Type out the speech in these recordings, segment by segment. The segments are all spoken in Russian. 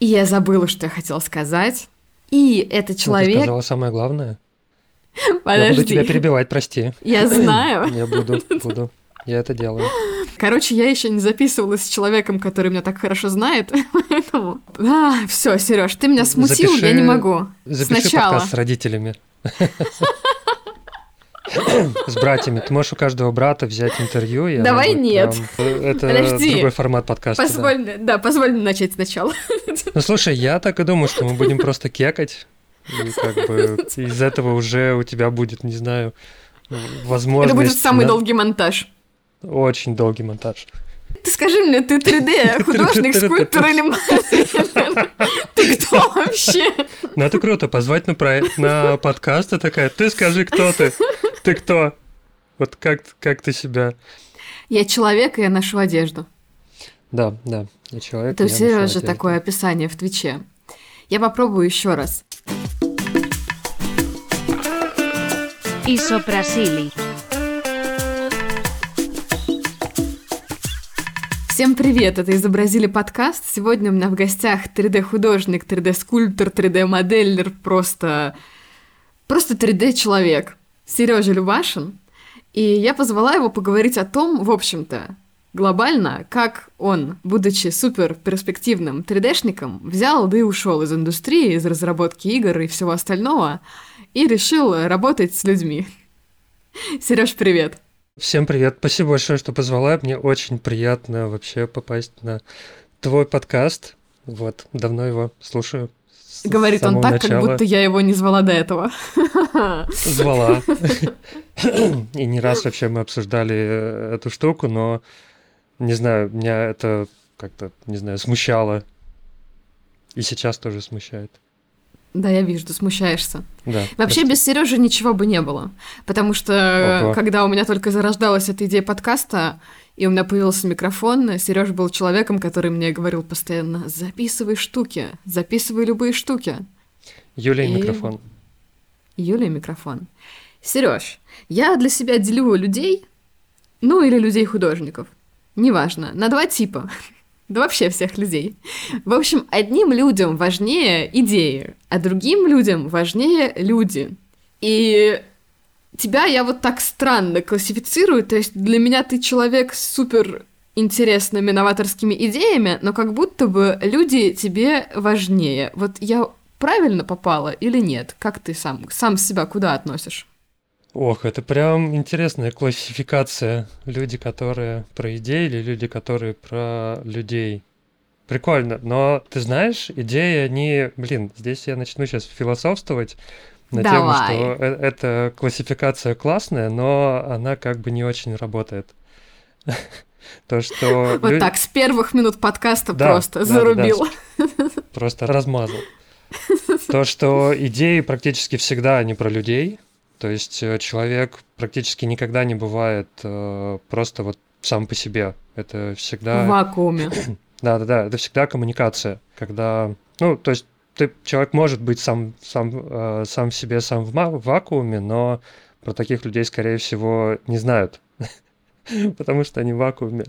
И я забыла, что я хотела сказать. И это человек... Ну, ты сказала самое главное. Подожди. Я буду тебя перебивать, прости. Я знаю. Я буду, буду. Я это делаю. Короче, я еще не записывалась с человеком, который меня так хорошо знает, поэтому... А, все, Сереж, ты меня смутил, запиши, я не могу. Запиши Сначала. подкаст с родителями. С братьями. Ты можешь у каждого брата взять интервью. И Давай нет. Прям... Это Подожди. другой формат подкаста. Позволь, да. да, позволь начать сначала. Ну слушай, я так и думаю, что мы будем просто кекать. И как бы из этого уже у тебя будет, не знаю, возможность... Это будет самый на... долгий монтаж. Очень долгий монтаж. Ты скажи мне, ты 3D художник, скульптор или мастер? Ты кто вообще? Ну это круто, позвать на, проект, на подкаст, и такая, ты скажи, кто ты? Ты кто? Вот как, как ты себя... Я человек, и я ношу одежду. Да, да, я человек. Это у Сережи такое описание в Твиче. Я попробую еще раз. Исопрасили. Всем привет, это «Изобразили подкаст». Сегодня у меня в гостях 3D-художник, 3D-скульптор, 3D-модельер, просто... просто 3D-человек. Сережа Любашин. И я позвала его поговорить о том, в общем-то, глобально, как он, будучи супер перспективным 3D-шником, взял да и ушел из индустрии, из разработки игр и всего остального, и решил работать с людьми. Сереж, привет! Всем привет. Спасибо большое, что позвала. Мне очень приятно вообще попасть на твой подкаст. Вот, давно его слушаю. Говорит он так, начала. как будто я его не звала до этого. Звала. И не раз вообще мы обсуждали э, эту штуку, но не знаю, меня это как-то, не знаю, смущало. И сейчас тоже смущает. Да, я вижу, ты смущаешься. Да. Вообще прости. без Сережи ничего бы не было. Потому что Ого. когда у меня только зарождалась эта идея подкаста, и у меня появился микрофон, Сережа был человеком, который мне говорил постоянно: записывай штуки, записывай любые штуки. Юлия И- микрофон. Юлия микрофон. Сереж, я для себя делю людей, ну или людей-художников, неважно, на два типа. Да вообще всех людей. В общем, одним людям важнее идеи, а другим людям важнее люди. И тебя я вот так странно классифицирую, то есть для меня ты человек с супер интересными новаторскими идеями, но как будто бы люди тебе важнее. Вот я правильно попала или нет? Как ты сам, сам себя куда относишь? Ох, это прям интересная классификация. Люди, которые про идеи, или люди, которые про людей. Прикольно. Но ты знаешь, идеи, они... Блин, здесь я начну сейчас философствовать на тему, Давай. что э- эта классификация классная, но она как бы не очень работает. То, что... Вот лю- так, с первых минут подкаста Да, просто да, да, да. зарубил. просто размазал. То, что идеи практически всегда не про людей. То есть э, человек практически никогда не бывает э, просто вот сам по себе. Это В всегда... вакууме. Да-да-да, это всегда коммуникация. Когда... Ну, то есть ты, человек может быть сам, сам, э, сам себе, сам в, в вакууме, но про таких людей, скорее всего, не знают. Потому что они в вакууме.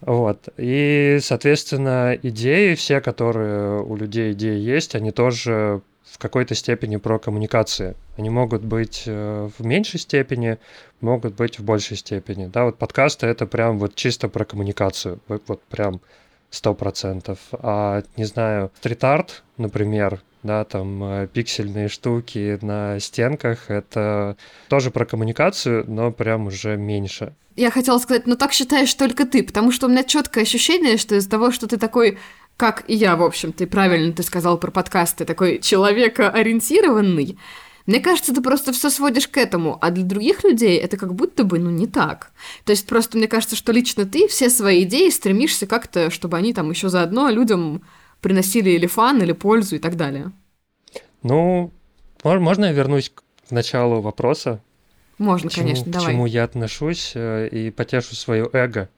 Вот. И, соответственно, идеи, все, которые у людей идеи есть, они тоже в какой-то степени про коммуникации. Они могут быть э, в меньшей степени, могут быть в большей степени. Да, вот подкасты это прям вот чисто про коммуникацию. Вот, вот прям сто процентов. А, не знаю, стрит-арт, например, да, там э, пиксельные штуки на стенках, это тоже про коммуникацию, но прям уже меньше. Я хотела сказать, ну так считаешь только ты, потому что у меня четкое ощущение, что из-за того, что ты такой, как и я, в общем, ты правильно ты сказал про подкасты, такой человекоориентированный, мне кажется, ты просто все сводишь к этому, а для других людей это как будто бы, ну, не так. То есть просто мне кажется, что лично ты все свои идеи стремишься как-то, чтобы они там еще заодно людям приносили или фан, или пользу и так далее. Ну, мож- можно я вернусь к началу вопроса? Можно, к чему, конечно, к давай. чему я отношусь э, и потешу свое эго.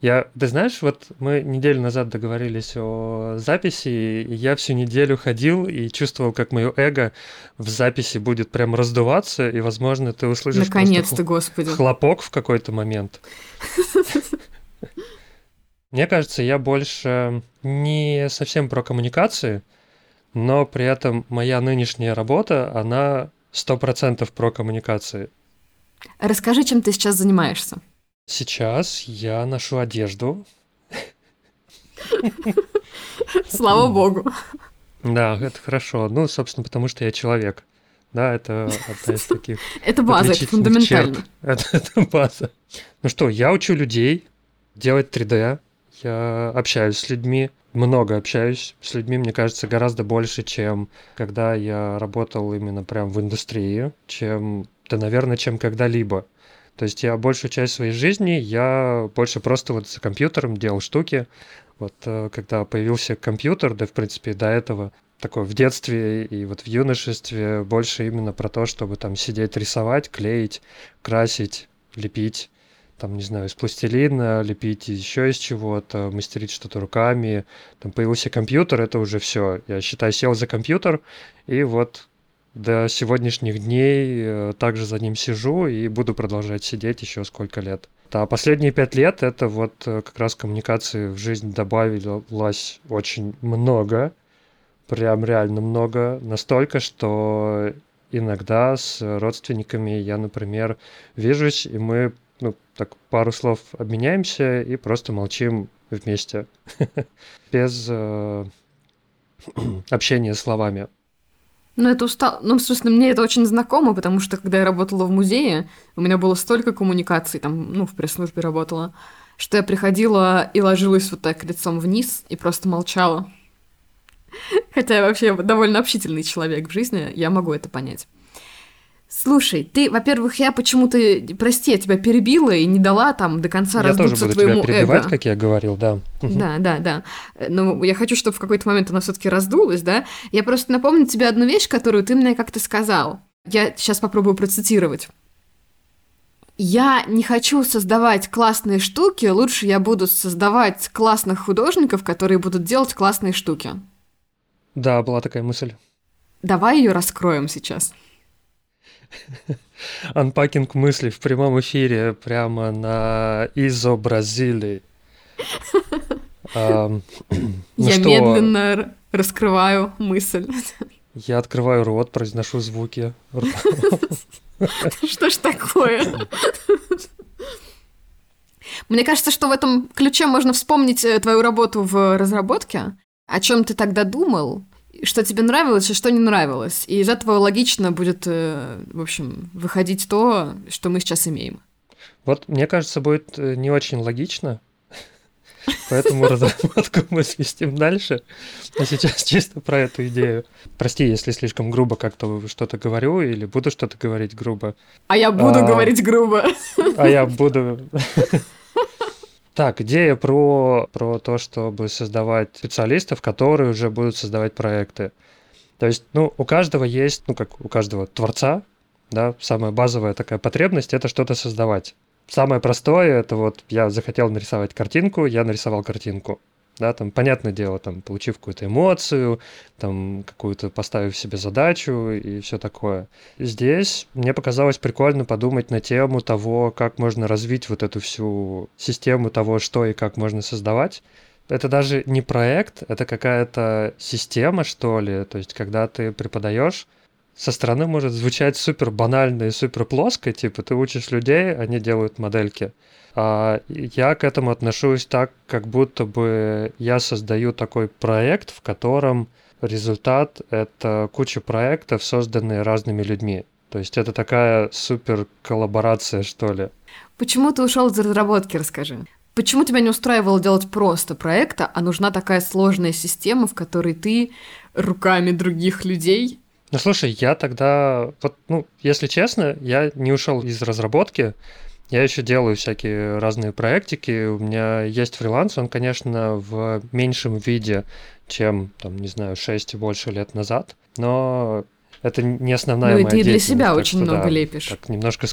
Я, ты знаешь, вот мы неделю назад договорились о записи, и я всю неделю ходил и чувствовал, как мое эго в записи будет прям раздуваться, и, возможно, ты услышишь Наконец-то, господи. хлопок в какой-то момент. Мне кажется, я больше не совсем про коммуникации, но при этом моя нынешняя работа, она сто процентов про коммуникации. Расскажи, чем ты сейчас занимаешься. Сейчас я ношу одежду. Слава богу. Да, это хорошо. Ну, собственно, потому что я человек. Да, это одна из таких Это база, это фундаментально. Это, это база. Ну что, я учу людей делать 3D, я общаюсь с людьми, много общаюсь с людьми, мне кажется, гораздо больше, чем когда я работал именно прям в индустрии, чем, да, наверное, чем когда-либо. То есть я большую часть своей жизни, я больше просто вот за компьютером делал штуки. Вот э, когда появился компьютер, да, в принципе, до этого такое в детстве и вот в юношестве больше именно про то, чтобы там сидеть, рисовать, клеить, красить, лепить, там, не знаю, из пластилина, лепить еще из чего-то, мастерить что-то руками. Там появился компьютер, это уже все. Я считаю, сел за компьютер, и вот до сегодняшних дней э, также за ним сижу и буду продолжать сидеть еще сколько лет. А последние пять лет это вот э, как раз коммуникации в жизнь добавилось очень много прям реально много, настолько, что иногда с родственниками я, например, вижусь, и мы ну, так пару слов обменяемся и просто молчим вместе, без э, общения словами. Ну, это устал... Ну, собственно, мне это очень знакомо, потому что, когда я работала в музее, у меня было столько коммуникаций, там, ну, в пресс-службе работала, что я приходила и ложилась вот так лицом вниз и просто молчала. Хотя я вообще довольно общительный человек в жизни, я могу это понять. Слушай, ты, во-первых, я почему-то, прости, я тебя перебила и не дала там до конца я раздуться тоже буду твоему тебя перебивать, эго. как я говорил, да. Да, да, да. Но я хочу, чтобы в какой-то момент она все-таки раздулась, да. Я просто напомню тебе одну вещь, которую ты мне как-то сказал. Я сейчас попробую процитировать. Я не хочу создавать классные штуки, лучше я буду создавать классных художников, которые будут делать классные штуки. Да, была такая мысль. Давай ее раскроем сейчас. Анпакинг мыслей в прямом эфире прямо на изобразили. ну Я медленно раскрываю мысль. Я открываю рот, произношу звуки. Что ж такое? Мне кажется, что в этом ключе можно вспомнить э, твою работу в разработке. О чем ты тогда думал? Что тебе нравилось и что не нравилось. И из этого логично будет, э, в общем, выходить то, что мы сейчас имеем. Вот, мне кажется, будет э, не очень логично, поэтому разработку мы свистим дальше. Но сейчас чисто про эту идею. Прости, если слишком грубо как-то что-то говорю или буду что-то говорить грубо. А я буду а, говорить грубо. А я буду... Так, идея про, про то, чтобы создавать специалистов, которые уже будут создавать проекты. То есть, ну, у каждого есть, ну, как у каждого творца, да, самая базовая такая потребность – это что-то создавать. Самое простое – это вот я захотел нарисовать картинку, я нарисовал картинку да, там, понятное дело, там, получив какую-то эмоцию, там, какую-то поставив себе задачу и все такое. Здесь мне показалось прикольно подумать на тему того, как можно развить вот эту всю систему того, что и как можно создавать. Это даже не проект, это какая-то система, что ли, то есть, когда ты преподаешь, со стороны может звучать супер банально и супер плоско, типа ты учишь людей, они делают модельки. А я к этому отношусь так, как будто бы я создаю такой проект, в котором результат — это куча проектов, созданные разными людьми. То есть это такая супер коллаборация, что ли. Почему ты ушел из разработки, расскажи. Почему тебя не устраивало делать просто проекта, а нужна такая сложная система, в которой ты руками других людей ну, слушай, я тогда, вот, ну, если честно, я не ушел из разработки, я еще делаю всякие разные проектики. У меня есть фриланс, он, конечно, в меньшем виде, чем, там, не знаю, 6 и больше лет назад, но это не основная ну, моя и ты для себя очень что, много да, лепишь. Так, немножко...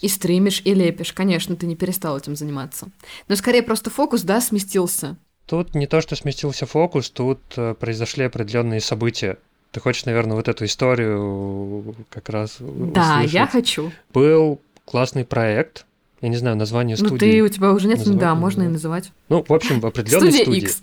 И стримишь, и лепишь. Конечно, ты не перестал этим заниматься. Но скорее просто фокус, да, сместился. Тут не то, что сместился фокус, тут э, произошли определенные события. Ты хочешь, наверное, вот эту историю как раз Да, услышать. я хочу. Был классный проект, Я не знаю название Ну, студии. ты, у тебя уже нет, ну да, можно и называть. Ну, в общем, в определенной студии. X.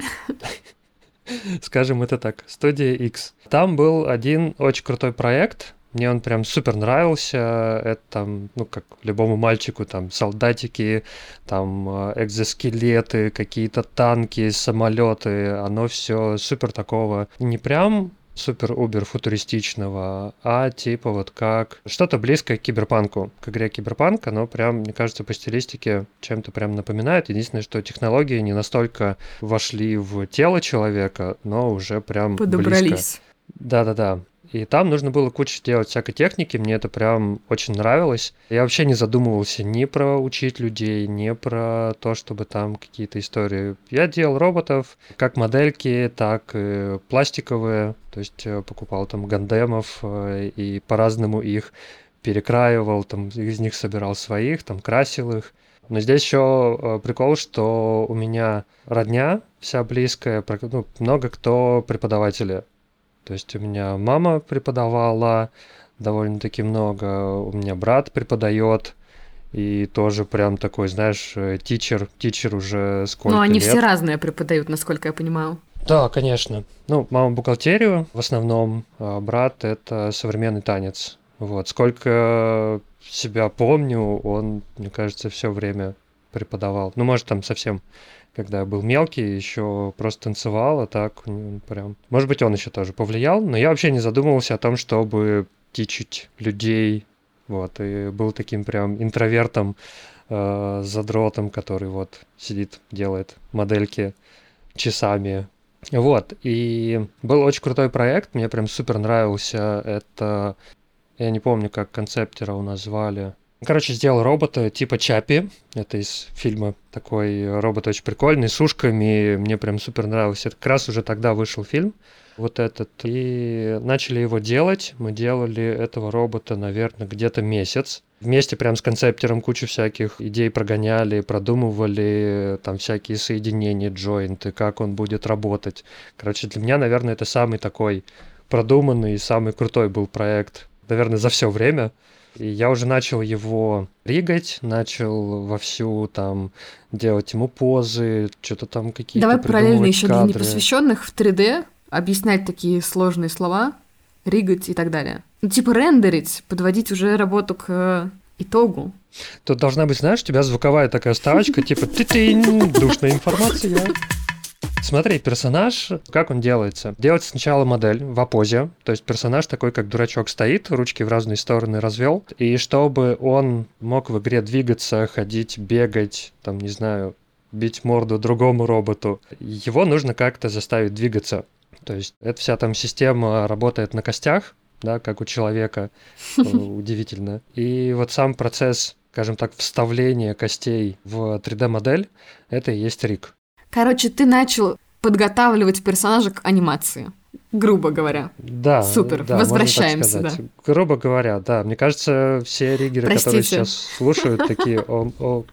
Скажем это так, студия X. Там был один очень крутой проект, мне он прям супер нравился. Это там, ну, как любому мальчику, там солдатики, там э, экзоскелеты, какие-то танки, самолеты. Оно все супер такого не прям супер-убер футуристичного, а типа вот как что-то близкое к киберпанку. К игре киберпанк, оно прям, мне кажется, по стилистике чем-то прям напоминает. Единственное, что технологии не настолько вошли в тело человека, но уже прям близко. Подобрались. Да-да-да. И там нужно было кучу делать всякой техники, мне это прям очень нравилось. Я вообще не задумывался ни про учить людей, ни про то, чтобы там какие-то истории. Я делал роботов, как модельки, так и пластиковые, то есть э, покупал там гандемов э, и по-разному их перекраивал, там из них собирал своих, там красил их. Но здесь еще э, прикол, что у меня родня вся близкая, ну, много кто преподаватели. То есть у меня мама преподавала довольно-таки много, у меня брат преподает, и тоже прям такой, знаешь, э, тичер, тичер уже сколько Ну, они лет. все разные преподают, насколько я понимаю. Да, конечно. Ну, мама бухгалтерию в основном, а брат это современный танец. Вот. Сколько себя помню, он, мне кажется, все время преподавал. Ну, может, там совсем, когда я был мелкий, еще просто танцевал, а так он прям... Может быть, он еще тоже повлиял, но я вообще не задумывался о том, чтобы тичить людей, вот, и был таким прям интровертом, э, задротом, который вот сидит, делает модельки часами. Вот, и был очень крутой проект, мне прям супер нравился. Это, я не помню, как концептера у нас звали. Короче, сделал робота типа Чапи. Это из фильма такой робот очень прикольный, с ушками. Мне прям супер нравился. Это как раз уже тогда вышел фильм вот этот. И начали его делать. Мы делали этого робота, наверное, где-то месяц. Вместе прям с концептером кучу всяких идей прогоняли, продумывали там всякие соединения, джойнты, как он будет работать. Короче, для меня, наверное, это самый такой продуманный и самый крутой был проект, наверное, за все время. И я уже начал его ригать, начал вовсю там делать ему позы, что-то там какие-то Давай параллельно еще для кадры. непосвященных в 3D объяснять такие сложные слова, ригать и так далее. Ну, типа рендерить, подводить уже работу к итогу. Тут должна быть, знаешь, у тебя звуковая такая вставочка, типа ты душная информация. Смотри, персонаж, как он делается? Делается сначала модель в опозе, то есть персонаж такой, как дурачок стоит, ручки в разные стороны развел, и чтобы он мог в игре двигаться, ходить, бегать, там, не знаю, бить морду другому роботу, его нужно как-то заставить двигаться. То есть эта вся там система работает на костях, да, как у человека, э, удивительно. И вот сам процесс, скажем так, вставления костей в 3D-модель, это и есть рик. Короче, ты начал подготавливать персонажа к анимации, грубо говоря. Да, Супер, да, возвращаемся, сказать. Грубо говоря, да. Мне кажется, все риггеры, которые Простите. сейчас слушают, такие, о, о,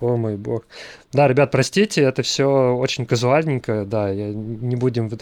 о мой бог. Да, ребят, простите, это все очень казуальненько, да, я не будем... в-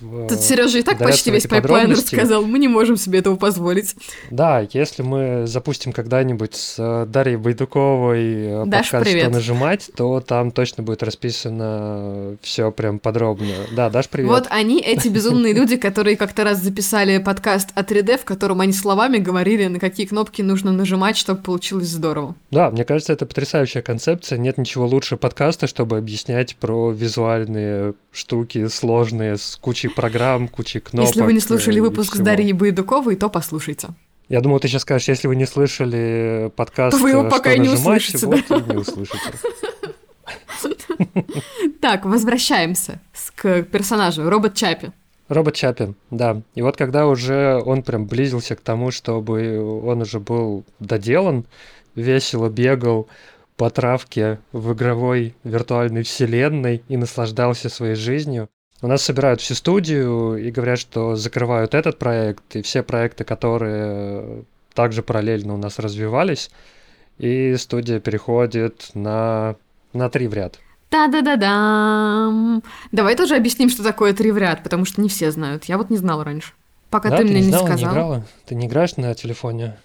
в- Тут Сережа и так почти весь pipeline рассказал, мы не можем себе этого позволить. Да, если мы запустим когда-нибудь с э, Дарьей Байдуковой э, Даш, подкаст привет. «Что нажимать», то там точно будет расписано все прям подробно. Да, Даш, привет. Вот они, эти безумные люди, которые как-то раз записали подкаст о 3D, в котором они словами говорили, на какие кнопки нужно нажимать, чтобы получилось здорово. Да, мне кажется, это потрясающая концепция. Нет ничего лучше подкаста, чтобы объяснять про визуальные штуки сложные с кучей программ, кучей кнопок. Если вы не слушали выпуск с. Дарьей Байдуковой, то послушайте. Я думал, ты сейчас скажешь, если вы не слышали подкаст, То вы его э, пока «Что и не нажимать», услышите, вот и не услышите. Так, возвращаемся к персонажу, робот Чапи. Робот Чапи, да. И вот когда уже он прям близился к тому, чтобы он уже был доделан, весело бегал по травке в игровой виртуальной вселенной и наслаждался своей жизнью. У нас собирают всю студию и говорят, что закрывают этот проект и все проекты, которые также параллельно у нас развивались, и студия переходит на, на три в ряд. Та-да-да-дам! Давай тоже объясним, что такое три в ряд, потому что не все знают. Я вот не знала раньше. Пока да, ты, ты мне не не знала, сказал. не играла? Ты не играешь на телефоне?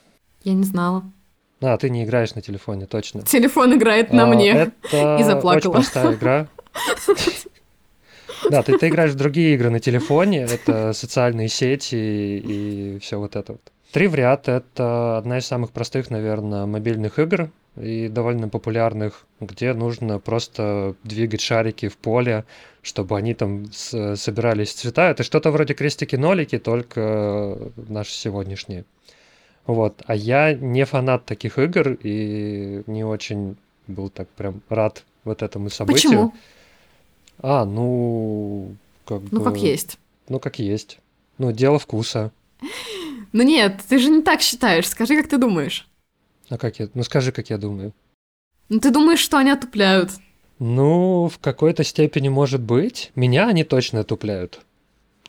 Я не знала. А, ты не играешь на телефоне, точно. Телефон играет на А, мне. Это И заплакала. очень простая игра. Да, ты, ты играешь в другие игры на телефоне, это социальные сети и все вот это вот. Три в ряд — это одна из самых простых, наверное, мобильных игр и довольно популярных, где нужно просто двигать шарики в поле, чтобы они там собирались в цвета. Это что-то вроде крестики-нолики, только наши сегодняшние. Вот. А я не фанат таких игр и не очень был так прям рад вот этому событию. Почему? А, ну, как Ну, бы... как есть. Ну, как есть. Ну, дело вкуса. Ну нет, ты же не так считаешь. Скажи, как ты думаешь. А как я... Ну, скажи, как я думаю. Ну ты думаешь, что они отупляют. Ну, в какой-то степени может быть. Меня они точно отупляют.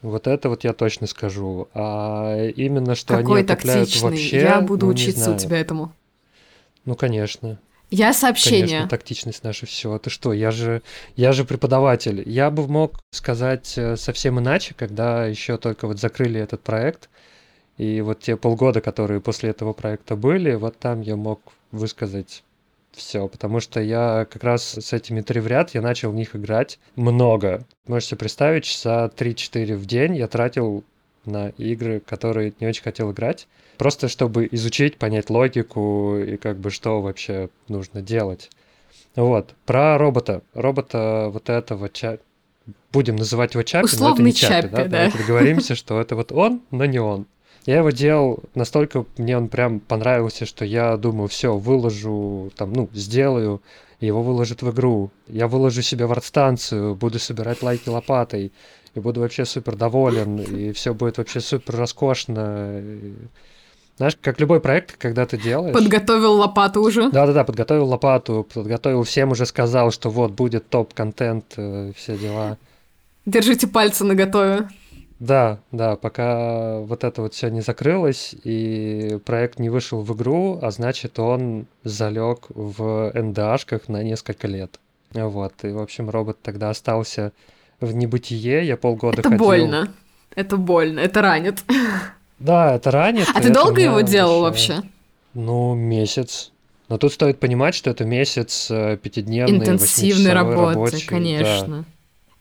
Вот это вот я точно скажу. А именно, что Какой они отупляют тактичный. вообще... Я буду ну, учиться у тебя этому. Ну, конечно. Я сообщение. Конечно, тактичность наша все. Ты что, я же, я же преподаватель. Я бы мог сказать э, совсем иначе, когда еще только вот закрыли этот проект. И вот те полгода, которые после этого проекта были, вот там я мог высказать все, потому что я как раз с этими три в ряд, я начал в них играть много. Можете себе представить, часа 3-4 в день я тратил на игры, которые не очень хотел играть, просто чтобы изучить, понять логику и как бы что вообще нужно делать. Вот, про робота. Робота вот этого ча... Будем называть его Чаппи, но это Условный не Чаппи, Чаппи, да? да. Давайте договоримся, что это вот он, но не он. Я его делал настолько, мне он прям понравился, что я думаю, все, выложу, там, ну, сделаю, его выложат в игру. Я выложу себе в станцию, буду собирать лайки лопатой, и буду вообще супер доволен, и все будет вообще супер роскошно. И, Знаешь, как любой проект, когда ты делаешь... Подготовил лопату уже. Да-да-да, подготовил лопату, подготовил всем, уже сказал, что вот будет топ-контент, э, все дела. Держите пальцы наготове. Да, да, пока вот это вот все не закрылось и проект не вышел в игру, а значит он залег в НДАшках на несколько лет. Вот, и в общем робот тогда остался в небытие, я полгода Это ходил. больно. Это больно, это ранит. Да, это ранит. А ты долго его делал вообще- вообще? Ну, месяц. Но тут стоит понимать, что это месяц э, пятидневный, Интенсивной работы, рабочий, да. конечно.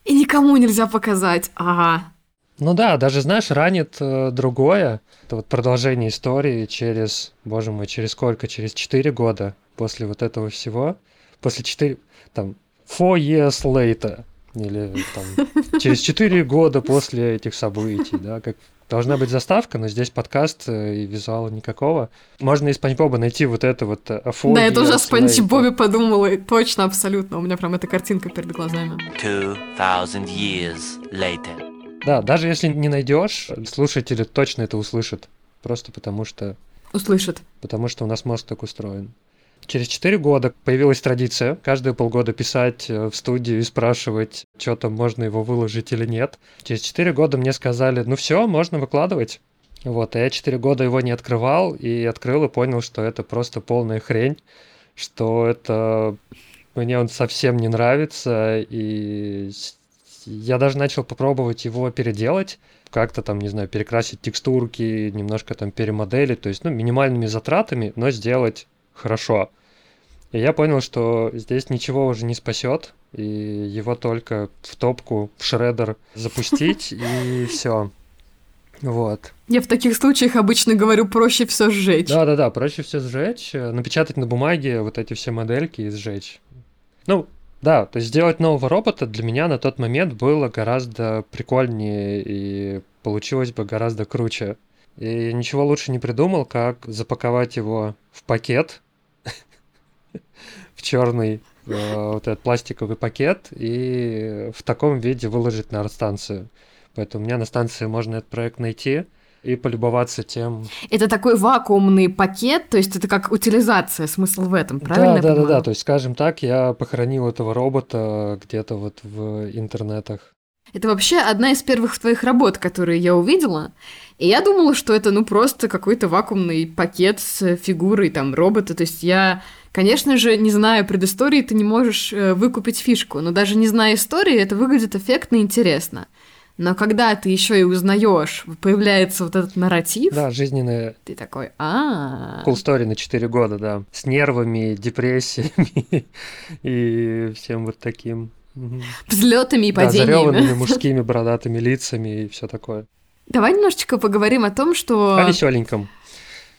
И никому нельзя показать. Ага. Ну да, даже, знаешь, ранит э, другое. Это вот продолжение истории через, боже мой, через сколько? Через 4 года после вот этого всего. После 4, там, four years later. Или там, через 4 года после этих событий, да, как Должна быть заставка, но здесь подкаст э, и визуала никакого. Можно из Спанч Боба найти вот это вот э, four Да, я тоже о Спанч. Бобе подумала, и точно, абсолютно. У меня прям эта картинка перед глазами. 2,000 years later. Да, даже если не найдешь, слушатели точно это услышат. Просто потому что Услышит. потому что у нас мозг так устроен. Через 4 года появилась традиция каждые полгода писать э, в студию и спрашивать, что там можно его выложить или нет. Через 4 года мне сказали, ну все, можно выкладывать. Вот, а я 4 года его не открывал и открыл и понял, что это просто полная хрень, что это мне он совсем не нравится, и я даже начал попробовать его переделать, как-то там, не знаю, перекрасить текстурки, немножко там перемоделить, то есть, ну, минимальными затратами, но сделать хорошо. И я понял, что здесь ничего уже не спасет, и его только в топку, в шредер запустить, и все. Вот. Я в таких случаях обычно говорю, проще все сжечь. Да-да-да, проще все сжечь, э, напечатать на бумаге вот эти все модельки и сжечь. Ну, да, то есть сделать нового робота для меня на тот момент было гораздо прикольнее и получилось бы гораздо круче. И ничего лучше не придумал, как запаковать его в пакет, в черный э, вот этот пластиковый пакет и в таком виде выложить на станцию. Поэтому у меня на станции можно этот проект найти и полюбоваться тем, Это такой вакуумный пакет, то есть это как утилизация, смысл в этом, правильно? Да, да, да, понимаю? да. То есть, скажем так, я похоронил этого робота где-то вот в интернетах. Это вообще одна из первых твоих работ, которые я увидела. И я думала, что это, ну, просто какой-то вакуумный пакет с фигурой там робота. То есть я, конечно же, не зная предыстории, ты не можешь э, выкупить фишку. Но даже не зная истории, это выглядит эффектно и интересно. Но когда ты еще и узнаешь, появляется вот этот нарратив, Да, жизненная ты такой, а cool story на 4 года, да. С нервами, депрессиями и всем вот таким. Взлетами и Да, падениями. зареванными мужскими бородатыми лицами и все такое. Давай немножечко поговорим о том, что... О веселеньком.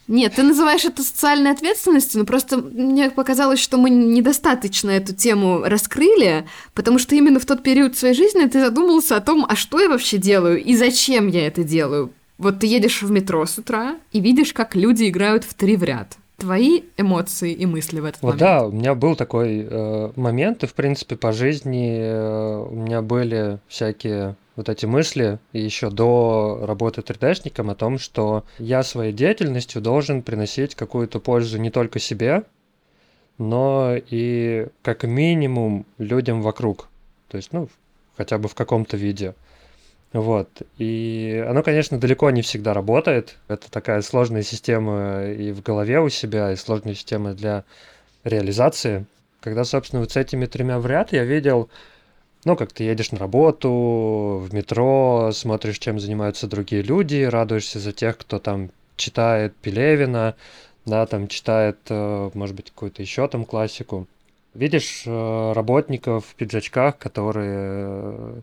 Нет, ты называешь это социальной ответственностью, но просто мне показалось, что мы недостаточно эту тему раскрыли, потому что именно в тот период своей жизни ты задумался о том, а что я вообще делаю и зачем я это делаю. Вот ты едешь в метро с утра и видишь, как люди играют в три в ряд. Твои эмоции и мысли в этот Вот момент. да, у меня был такой э, момент, и в принципе по жизни э, у меня были всякие вот эти мысли еще до работы 3D-шником о том, что я своей деятельностью должен приносить какую-то пользу не только себе, но и как минимум людям вокруг. То есть, ну, хотя бы в каком-то виде. Вот. И оно, конечно, далеко не всегда работает. Это такая сложная система и в голове у себя, и сложная система для реализации. Когда, собственно, вот с этими тремя в ряд я видел, ну, как ты едешь на работу, в метро, смотришь, чем занимаются другие люди, радуешься за тех, кто там читает Пелевина, да, там читает, э, может быть, какую-то еще там классику. Видишь э, работников в пиджачках, которые э,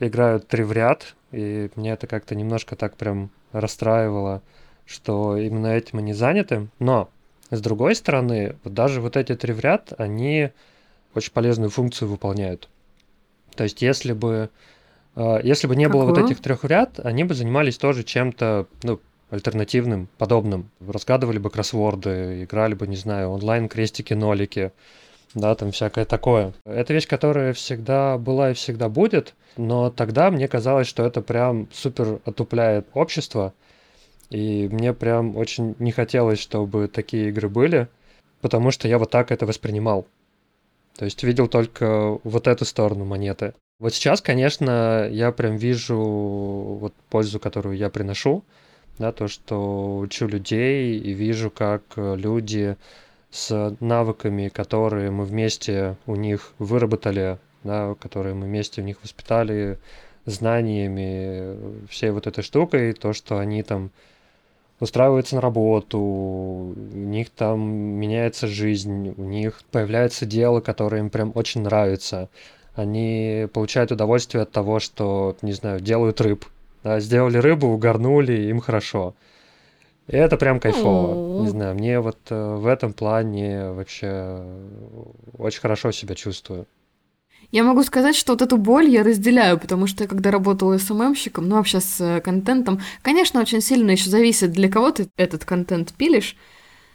играют три в ряд, и меня это как-то немножко так прям расстраивало, что именно этим они заняты. Но, с другой стороны, даже вот эти три в ряд, они очень полезную функцию выполняют. То есть, если бы, э, если бы не было вот Какую? этих трех ряд, они бы занимались тоже чем-то, ну, альтернативным, подобным. Разгадывали бы кроссворды, играли бы, не знаю, онлайн крестики-нолики, да, там всякое такое. Это вещь, которая всегда была и всегда будет, но тогда мне казалось, что это прям супер отупляет общество, и мне прям очень не хотелось, чтобы такие игры были, потому что я вот так это воспринимал. То есть видел только вот эту сторону монеты. Вот сейчас, конечно, я прям вижу вот пользу, которую я приношу, да, то, что учу людей и вижу, как э, люди с навыками, которые мы вместе у них выработали, да, которые мы вместе у них воспитали, знаниями, э, всей вот этой штукой, то, что они там устраиваются на работу, у них там меняется жизнь, у них появляется дело, которое им прям очень нравится. Они получают удовольствие от того, что, не знаю, делают рыб. Да, сделали рыбу, угорнули, им хорошо. И это прям кайфово. Не знаю, мне вот э, в этом плане вообще очень хорошо себя чувствую. Я могу сказать, что вот эту боль я разделяю, потому что я когда работала СММщиком, ну вообще с э, контентом, конечно, очень сильно еще зависит, для кого ты этот контент пилишь,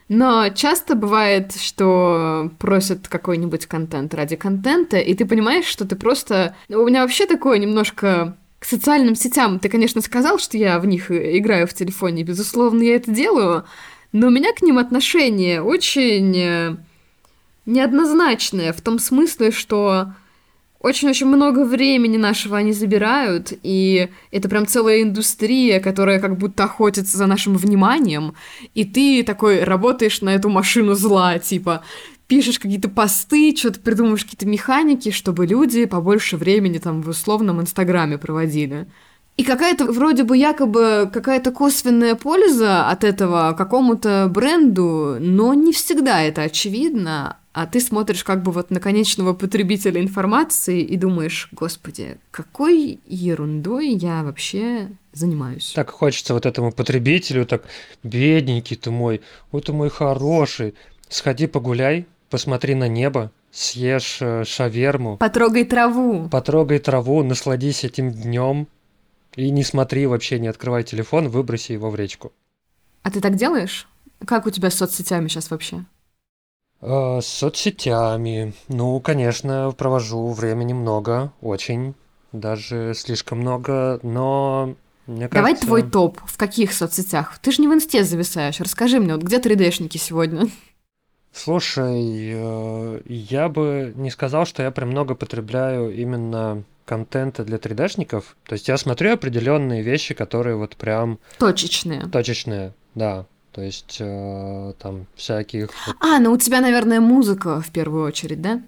но часто бывает, что просят какой-нибудь контент ради контента, и ты понимаешь, что ты просто... У меня вообще такое немножко к социальным сетям. Ты, конечно, сказал, что я в них э, играю в телефоне, безусловно, я это делаю, но у меня к ним отношение очень э, неоднозначное, в том смысле, что очень-очень много времени нашего они забирают, и это прям целая индустрия, которая как будто охотится за нашим вниманием, и ты такой работаешь на эту машину зла, типа пишешь какие-то посты, что-то придумываешь какие-то механики, чтобы люди побольше времени там в условном Инстаграме проводили. И какая-то вроде бы якобы какая-то косвенная польза от этого какому-то бренду, но не всегда это очевидно. А ты смотришь как бы вот на конечного потребителя информации и думаешь, господи, какой ерундой я вообще занимаюсь. Так хочется вот этому потребителю, так, бедненький ты мой, ой ты мой хороший, сходи погуляй, посмотри на небо, съешь э, шаверму, Потрогай траву. потрогай траву, насладись этим днем и не смотри вообще, не открывай телефон, выброси его в речку. А ты так делаешь? Как у тебя с соцсетями сейчас вообще? Э, С соцсетями, ну, конечно, провожу времени много, очень, даже слишком много, но мне Давай кажется... твой топ. В каких соцсетях? Ты же не в инсте зависаешь. Расскажи мне, вот где 3D-шники сегодня? Слушай, э, я бы не сказал, что я прям много потребляю именно контента для 3D-шников. То есть я смотрю определенные вещи, которые вот прям Точечные. точечные, да. То есть э, там всяких... А, ну у тебя, наверное, музыка в первую очередь, да?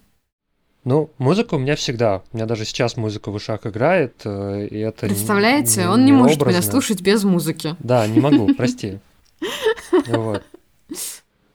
Ну, музыка у меня всегда. У меня даже сейчас музыка в ушах играет, э, и это... Представляете, не, он не, не может образно. меня слушать без музыки. Да, не могу, прости. Вот.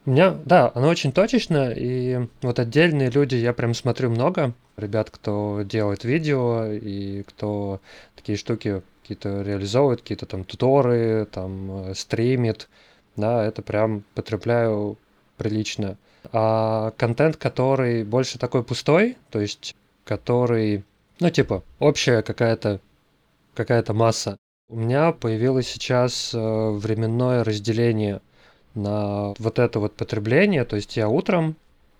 У меня, да, оно очень точечно, и вот отдельные люди, я прям смотрю много, ребят, кто делает видео, и кто такие штуки какие-то реализовывает, какие-то там туторы, там э, стримит, да, это прям потребляю прилично. А контент, который больше такой пустой, то есть который, ну, типа, общая какая-то какая-то масса. У меня появилось сейчас э, временное разделение на вот это вот потребление. То есть я утром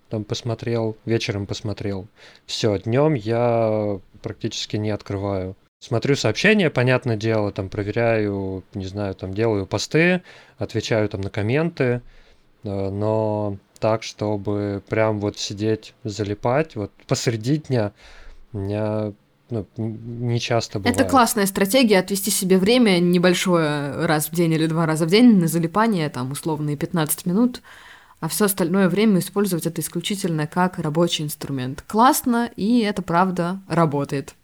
там посмотрел, вечером посмотрел. Все, днем я практически не открываю. Смотрю сообщения, понятное дело, там проверяю, не знаю, там делаю посты, отвечаю там на комменты, э, но так, чтобы прям вот сидеть, залипать, вот посреди дня у меня ну, не часто бывает. Это классная стратегия отвести себе время небольшое раз в день или два раза в день на залипание, там, условные 15 минут, а все остальное время использовать это исключительно как рабочий инструмент. Классно, и это правда работает.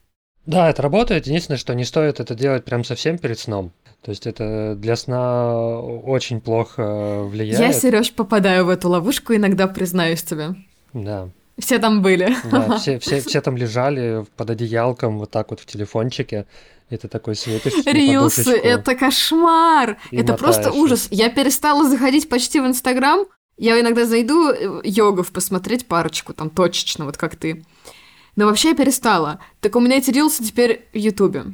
Да, это работает. Единственное, что не стоит это делать прям совсем перед сном. То есть это для сна очень плохо влияет. Я, Сереж, попадаю в эту ловушку, иногда признаюсь тебе. Да. Все там были. Да, все, все, все там лежали под одеялком, вот так вот в телефончике. И ты такой светишь. Рилсы, это кошмар! это мотаешь. просто ужас. Я перестала заходить почти в Инстаграм. Я иногда зайду э, йогов посмотреть парочку, там точечно, вот как ты. Но вообще я перестала. Так у меня эти рилсы теперь в Ютубе.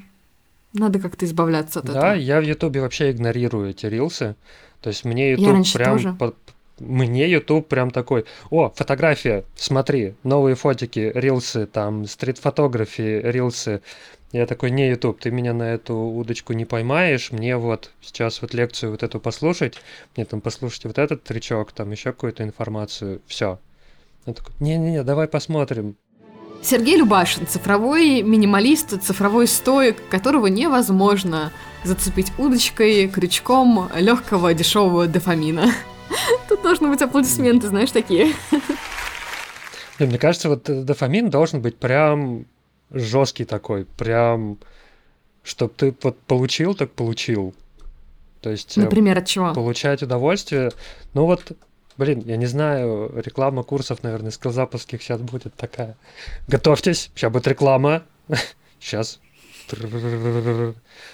Надо как-то избавляться от да, этого. Да, я в Ютубе вообще игнорирую эти рилсы. То есть мне Ютуб прям тоже. По- мне YouTube прям такой, о, фотография, смотри, новые фотики, рилсы, там, стрит-фотографии, рилсы. Я такой, не, YouTube, ты меня на эту удочку не поймаешь, мне вот сейчас вот лекцию вот эту послушать, мне там послушать вот этот тречок, там еще какую-то информацию, все. Он такой, не-не-не, давай посмотрим. Сергей Любашин, цифровой минималист, цифровой стоик, которого невозможно зацепить удочкой, крючком легкого дешевого дофамина. Тут должны быть аплодисменты, знаешь, такие. И мне кажется, вот дофамин должен быть прям жесткий такой, прям, чтобы ты вот получил, так получил. То есть... Э, Например, от чего? Получать удовольствие. Ну вот, блин, я не знаю, реклама курсов, наверное, скиллзаповских сейчас будет такая. Готовьтесь, сейчас будет реклама. Сейчас.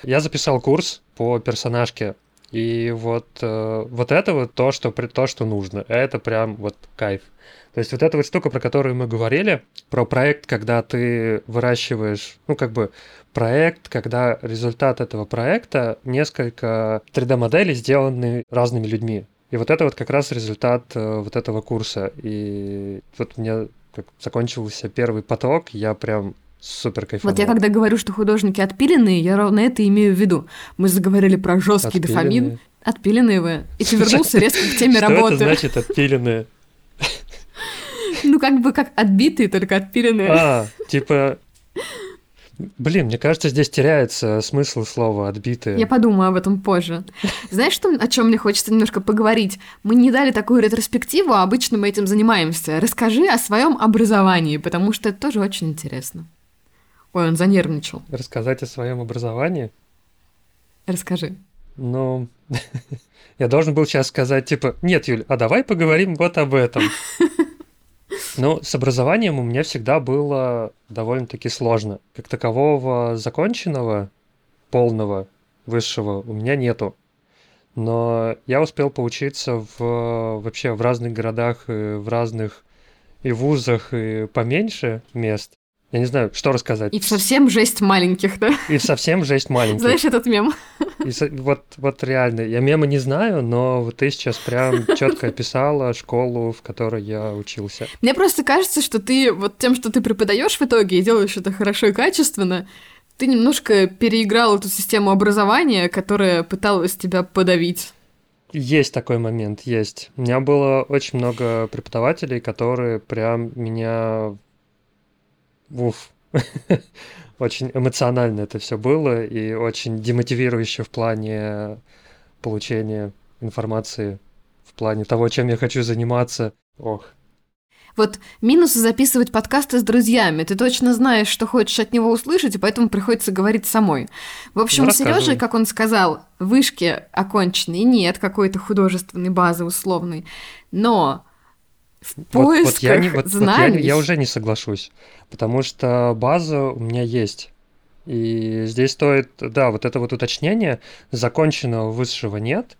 Я записал курс по персонажке и вот, э, вот это вот то что, то, что нужно. Это прям вот кайф. То есть вот эта вот штука, про которую мы говорили, про проект, когда ты выращиваешь, ну как бы проект, когда результат этого проекта несколько 3D-моделей сделаны разными людьми. И вот это вот как раз результат э, вот этого курса. И вот у меня как закончился первый поток, я прям супер кайфово. Вот я когда говорю, что художники отпиленные, я ровно это имею в виду. Мы заговорили про жесткий дофамин. Отпиленные вы. И ты вернулся резко к теме работы. Что это значит отпиленные? Ну, как бы как отбитые, только отпиленные. А, типа... Блин, мне кажется, здесь теряется смысл слова «отбитые». Я подумаю об этом позже. Знаешь, что, о чем мне хочется немножко поговорить? Мы не дали такую ретроспективу, а обычно мы этим занимаемся. Расскажи о своем образовании, потому что это тоже очень интересно. Ой, он занервничал. Рассказать о своем образовании? Расскажи. Ну, я должен был сейчас сказать, типа, нет, Юль, а давай поговорим вот об этом. Ну, с образованием у меня всегда было довольно-таки сложно. Как такового законченного, полного, высшего у меня нету. Но я успел поучиться в, вообще в разных городах, в разных и вузах, и поменьше мест. Я не знаю, что рассказать. И в совсем жесть маленьких, да? И в совсем жесть маленьких. Знаешь этот мем? И вот, вот реально, я мемы не знаю, но вот ты сейчас прям четко описала школу, в которой я учился. Мне просто кажется, что ты вот тем, что ты преподаешь в итоге и делаешь это хорошо и качественно, ты немножко переиграл эту систему образования, которая пыталась тебя подавить. Есть такой момент, есть. У меня было очень много преподавателей, которые прям меня уф, очень эмоционально это все было и очень демотивирующе в плане получения информации, в плане того, чем я хочу заниматься. Ох. Вот минусы записывать подкасты с друзьями. Ты точно знаешь, что хочешь от него услышать, и поэтому приходится говорить самой. В общем, Ну, у Сережи, как он сказал, вышки оконченные нет, какой-то художественной базы условной. Но в Вот, поисках вот я, не, вот, вот я, знаний... я уже не соглашусь, потому что база у меня есть. И здесь стоит, да, вот это вот уточнение, законченного высшего нет,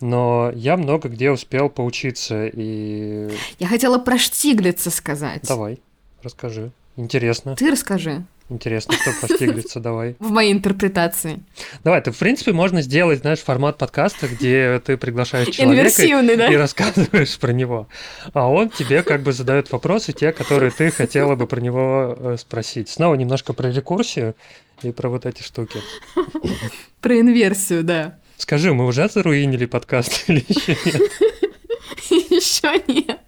но я много где успел поучиться, и Я хотела про Штиглица сказать. давай, расскажи. Интересно, Ты расскажи интересно, что про Штиглица, давай. в моей интерпретации. Давай, ты, в принципе, можно сделать, знаешь, формат подкаста, где ты приглашаешь человека Инверсивный, да? и рассказываешь про него. А он тебе как бы задает вопросы, те, которые ты хотела бы про него э, спросить. Снова немножко про рекурсию и про вот эти штуки. Про инверсию, да. Скажи, мы уже заруинили подкаст или еще нет? Еще нет.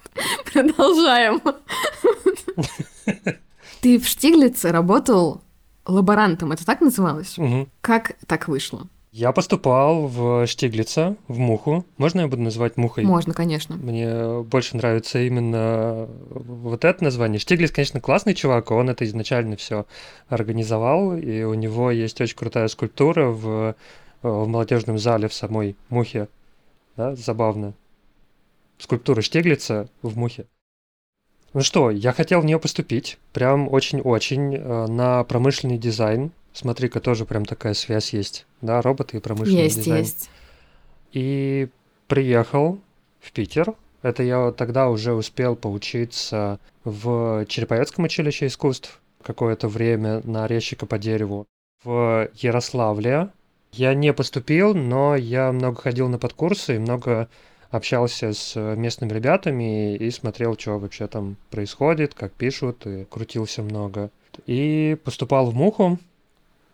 Продолжаем. Ты в Штиглице работал лаборантом, это так называлось? Мгм. Как так вышло? Я поступал в Штиглица, в Муху. Можно я буду называть Мухой? Можно, конечно. Мне больше нравится именно вот это название. Штиглиц, конечно, классный чувак, он это изначально все организовал, и у него есть очень крутая скульптура в, в молодежном зале в самой Мухе. Да, забавно. Скульптура Штиглица в Мухе. Ну что, я хотел в нее поступить, прям очень-очень, э, на промышленный дизайн. Смотри-ка, тоже прям такая связь есть, да, роботы и промышленный Есть, дизайн. есть. И приехал в Питер. Это я тогда уже успел поучиться в Череповецком училище искусств какое-то время на резчика по дереву. В Ярославле я не поступил, но я много ходил на подкурсы и много общался с местными ребятами и смотрел, что вообще там происходит, как пишут, и крутился много. И поступал в Муху.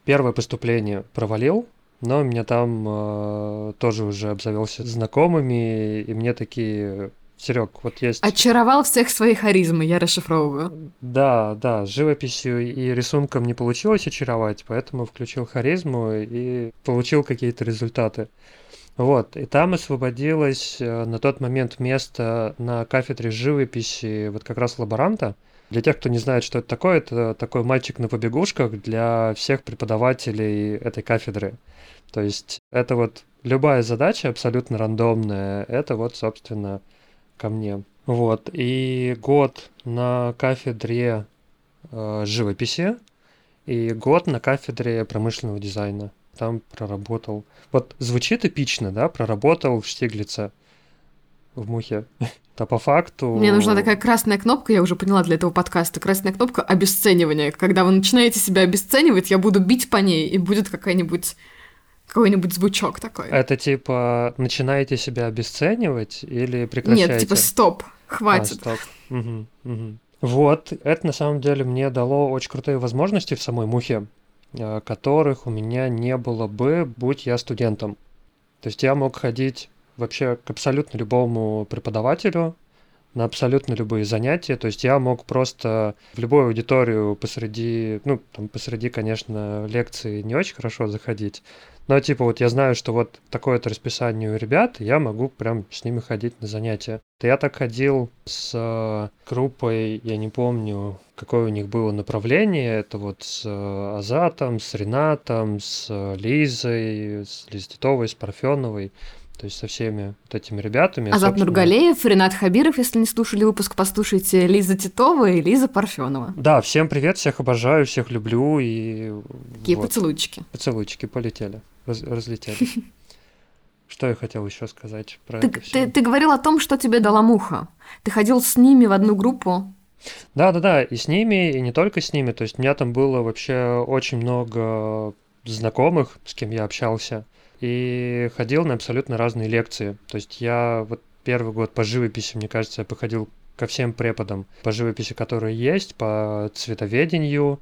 Первое поступление провалил, но меня там э, тоже уже обзавелся знакомыми, и мне такие, Серег, вот есть... Очаровал всех своей харизмой, я расшифровываю. Да, да, живописью и рисунком не получилось очаровать, поэтому включил харизму и получил какие-то результаты. Вот, и там освободилось э, на тот момент место на кафедре живописи вот как раз лаборанта. Для тех, кто не знает, что это такое, это такой мальчик на побегушках для всех преподавателей этой кафедры. То есть это вот любая задача абсолютно рандомная, это вот, собственно, ко мне. Вот, и год на кафедре э, живописи и год на кафедре промышленного дизайна. Там проработал. Вот звучит эпично, да? Проработал в Штиглице в Мухе. А по факту... Мне нужна такая красная кнопка, я уже поняла для этого подкаста. Красная кнопка обесценивания. Когда вы начинаете себя обесценивать, я буду бить по ней, и будет какая-нибудь какой-нибудь звучок такой. Это типа начинаете себя обесценивать или прекращаете? Нет, типа стоп, А, хватит. стоп. Мгм, мгм. Вот, это на самом деле мне дало очень крутые возможности в самой Мухе, э, которых у меня не было бы, будь я студентом. То есть я мог ходить вообще к абсолютно любому преподавателю на абсолютно любые занятия. То есть я мог просто в любую аудиторию посреди, ну, там посреди, конечно, лекции не очень хорошо заходить, но типа вот я знаю, что вот такое-то расписание у ребят, я могу прям с ними ходить на занятия. Я так ходил с э, группой, я не помню, какое у них было направление, это вот с э, Азатом, с Ренатом, с э, Лизой, с Лизой Титовой, с Парфеновой, то есть со всеми вот этими ребятами. Азат собственно. Нургалеев, Ренат Хабиров, если не слушали выпуск, послушайте Лиза Титова и Лиза Парфенова. Да, всем привет, всех обожаю, всех люблю и Такие вот, поцелуйчики. поцелуйчики полетели, раз- разлетелись. Что я хотел еще сказать про Ты, это все? ты, ты говорил о том, что тебе дала муха. Ты ходил с ними в одну группу. Да, да, да, и с ними, и не только с ними. То есть у меня там было вообще очень много знакомых, с кем я общался, и ходил на абсолютно разные лекции. То есть я вот первый год по живописи, мне кажется, я походил ко всем преподам по живописи, которые есть, по цветоведению.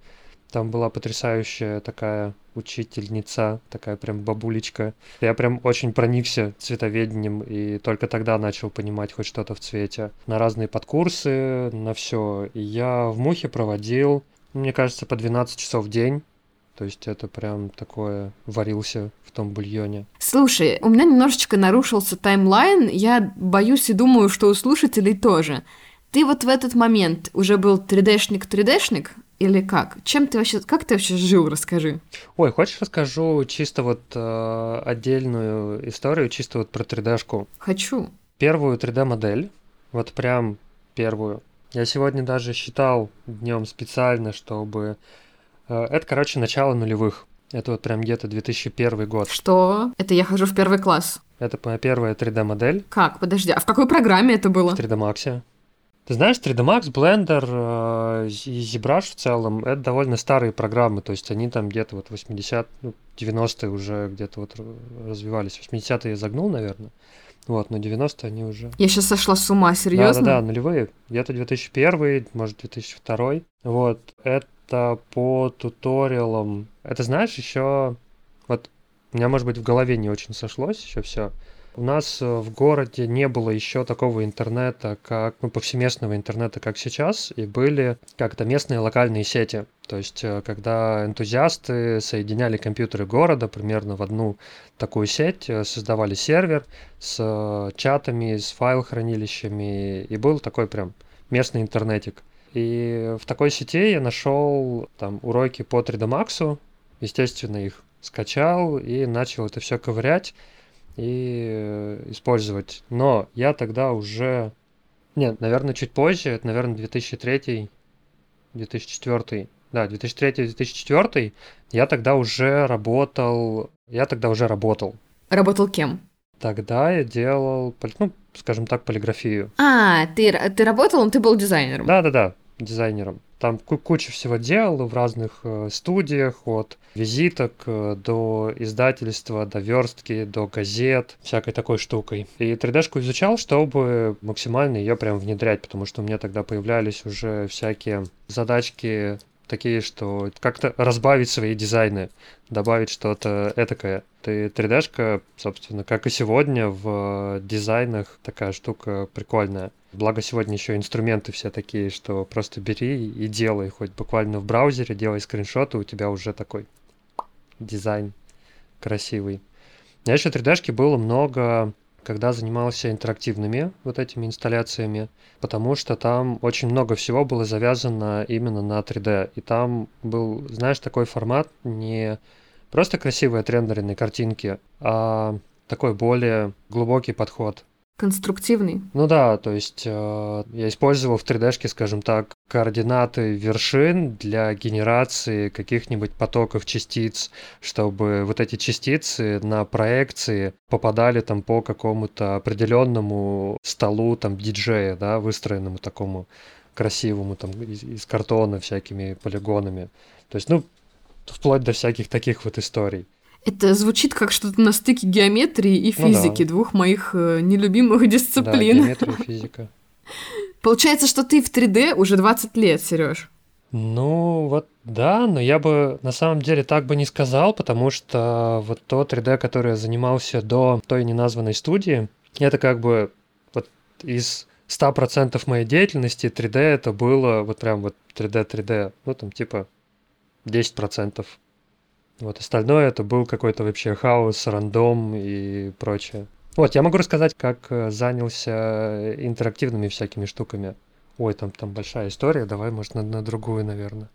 Там была потрясающая такая учительница, такая прям бабулечка. Я прям очень проникся цветоведением и только тогда начал понимать хоть что-то в цвете. На разные подкурсы, на все. И я в Мухе проводил, мне кажется, по 12 часов в день. То есть это прям такое варился в том бульоне. Слушай, у меня немножечко нарушился таймлайн. Я боюсь и думаю, что у слушателей тоже. Ты вот в этот момент уже был 3D-шник-3D-шник? Или как? Чем ты вообще, как ты вообще жил, расскажи. Ой, хочешь расскажу чисто вот э, отдельную историю, чисто вот про 3D-шку? Хочу. Первую 3D-модель, вот прям первую. Я сегодня даже считал днем специально, чтобы... Э, это, короче, начало нулевых. Это вот прям где-то 2001 год. Что? Это я хожу в первый класс. Это моя первая 3D-модель Как? Подожди, а в какой программе это было? в 3D Max. Ты знаешь, 3D Max, Blender э, и ZBrush в целом, это довольно старые программы, то есть они там где-то вот 80, ну, 90-е уже где-то вот развивались. 80-е я загнул, наверное. Вот, но 90-е они уже... Я сейчас сошла с ума, серьезно? Да-да-да, нулевые. Где-то 2001, может, 2002. Вот, это по туториалам. Это знаешь, еще... Вот у меня, может быть, в голове не очень сошлось еще все. У нас э, в городе не было еще такого интернета, как ну, повсеместного интернета, как сейчас, и были как-то местные локальные сети. То есть, э, когда энтузиасты соединяли компьютеры города примерно в одну такую сеть, э, создавали сервер с чатами, с файл-хранилищами, и был такой прям местный интернетик. И в такой сети я нашел там уроки по 3D Max, естественно, их скачал и начал это все ковырять и э, использовать. Но я тогда уже... Нет, наверное, чуть позже, это, наверное, 2003 2004 да, 2003-2004, я тогда уже работал, я тогда уже работал. Работал кем? Тогда я делал, ну, скажем так, полиграфию. А, ты, ты работал, ты был дизайнером. Да-да-да, дизайнером. Там ку- кучу всего делал в разных э, студиях, от визиток э, до издательства, до верстки, до газет, всякой такой штукой. И 3D-шку изучал, чтобы максимально ее прям внедрять, потому что у меня тогда появлялись уже всякие задачки такие, что как-то разбавить свои дизайны, добавить что-то этакое. Ты 3D-шка, собственно, как и сегодня, в дизайнах такая штука прикольная. Благо сегодня еще инструменты все такие, что просто бери и делай, хоть буквально в браузере, делай скриншоты, у тебя уже такой дизайн красивый. У меня еще 3D-шки было много, когда занимался интерактивными вот этими инсталляциями, потому что там очень много всего было завязано именно на 3D. И там был, знаешь, такой формат не просто красивые отрендеренные картинки, а такой более глубокий подход. Конструктивный. Ну да, то есть э, я использовал в 3D-шке, скажем так, координаты вершин для генерации каких-нибудь потоков частиц, чтобы вот эти частицы на проекции попадали там по какому-то определенному столу там диджея, да, выстроенному такому красивому там из, из картона всякими полигонами. То есть, ну, вплоть до всяких таких вот историй. Это звучит как что-то на стыке геометрии и Ну да. физики, двух моих э, нелюбимых Да, дисциплин. геометрия, физика. Получается, что ты в 3D уже 20 лет, Сереж. Ну, вот да, но я бы на самом деле так бы не сказал, потому что вот то 3D, которое я занимался до той неназванной студии, это как бы вот из 100% моей деятельности 3D это было вот прям вот 3D, 3D, ну там типа 10%. Вот остальное это был какой-то вообще хаос, рандом и прочее. Вот, я могу рассказать, как э, занялся интерактивными всякими штуками. Ой, там, там большая история, давай, может, на, на другую, наверное.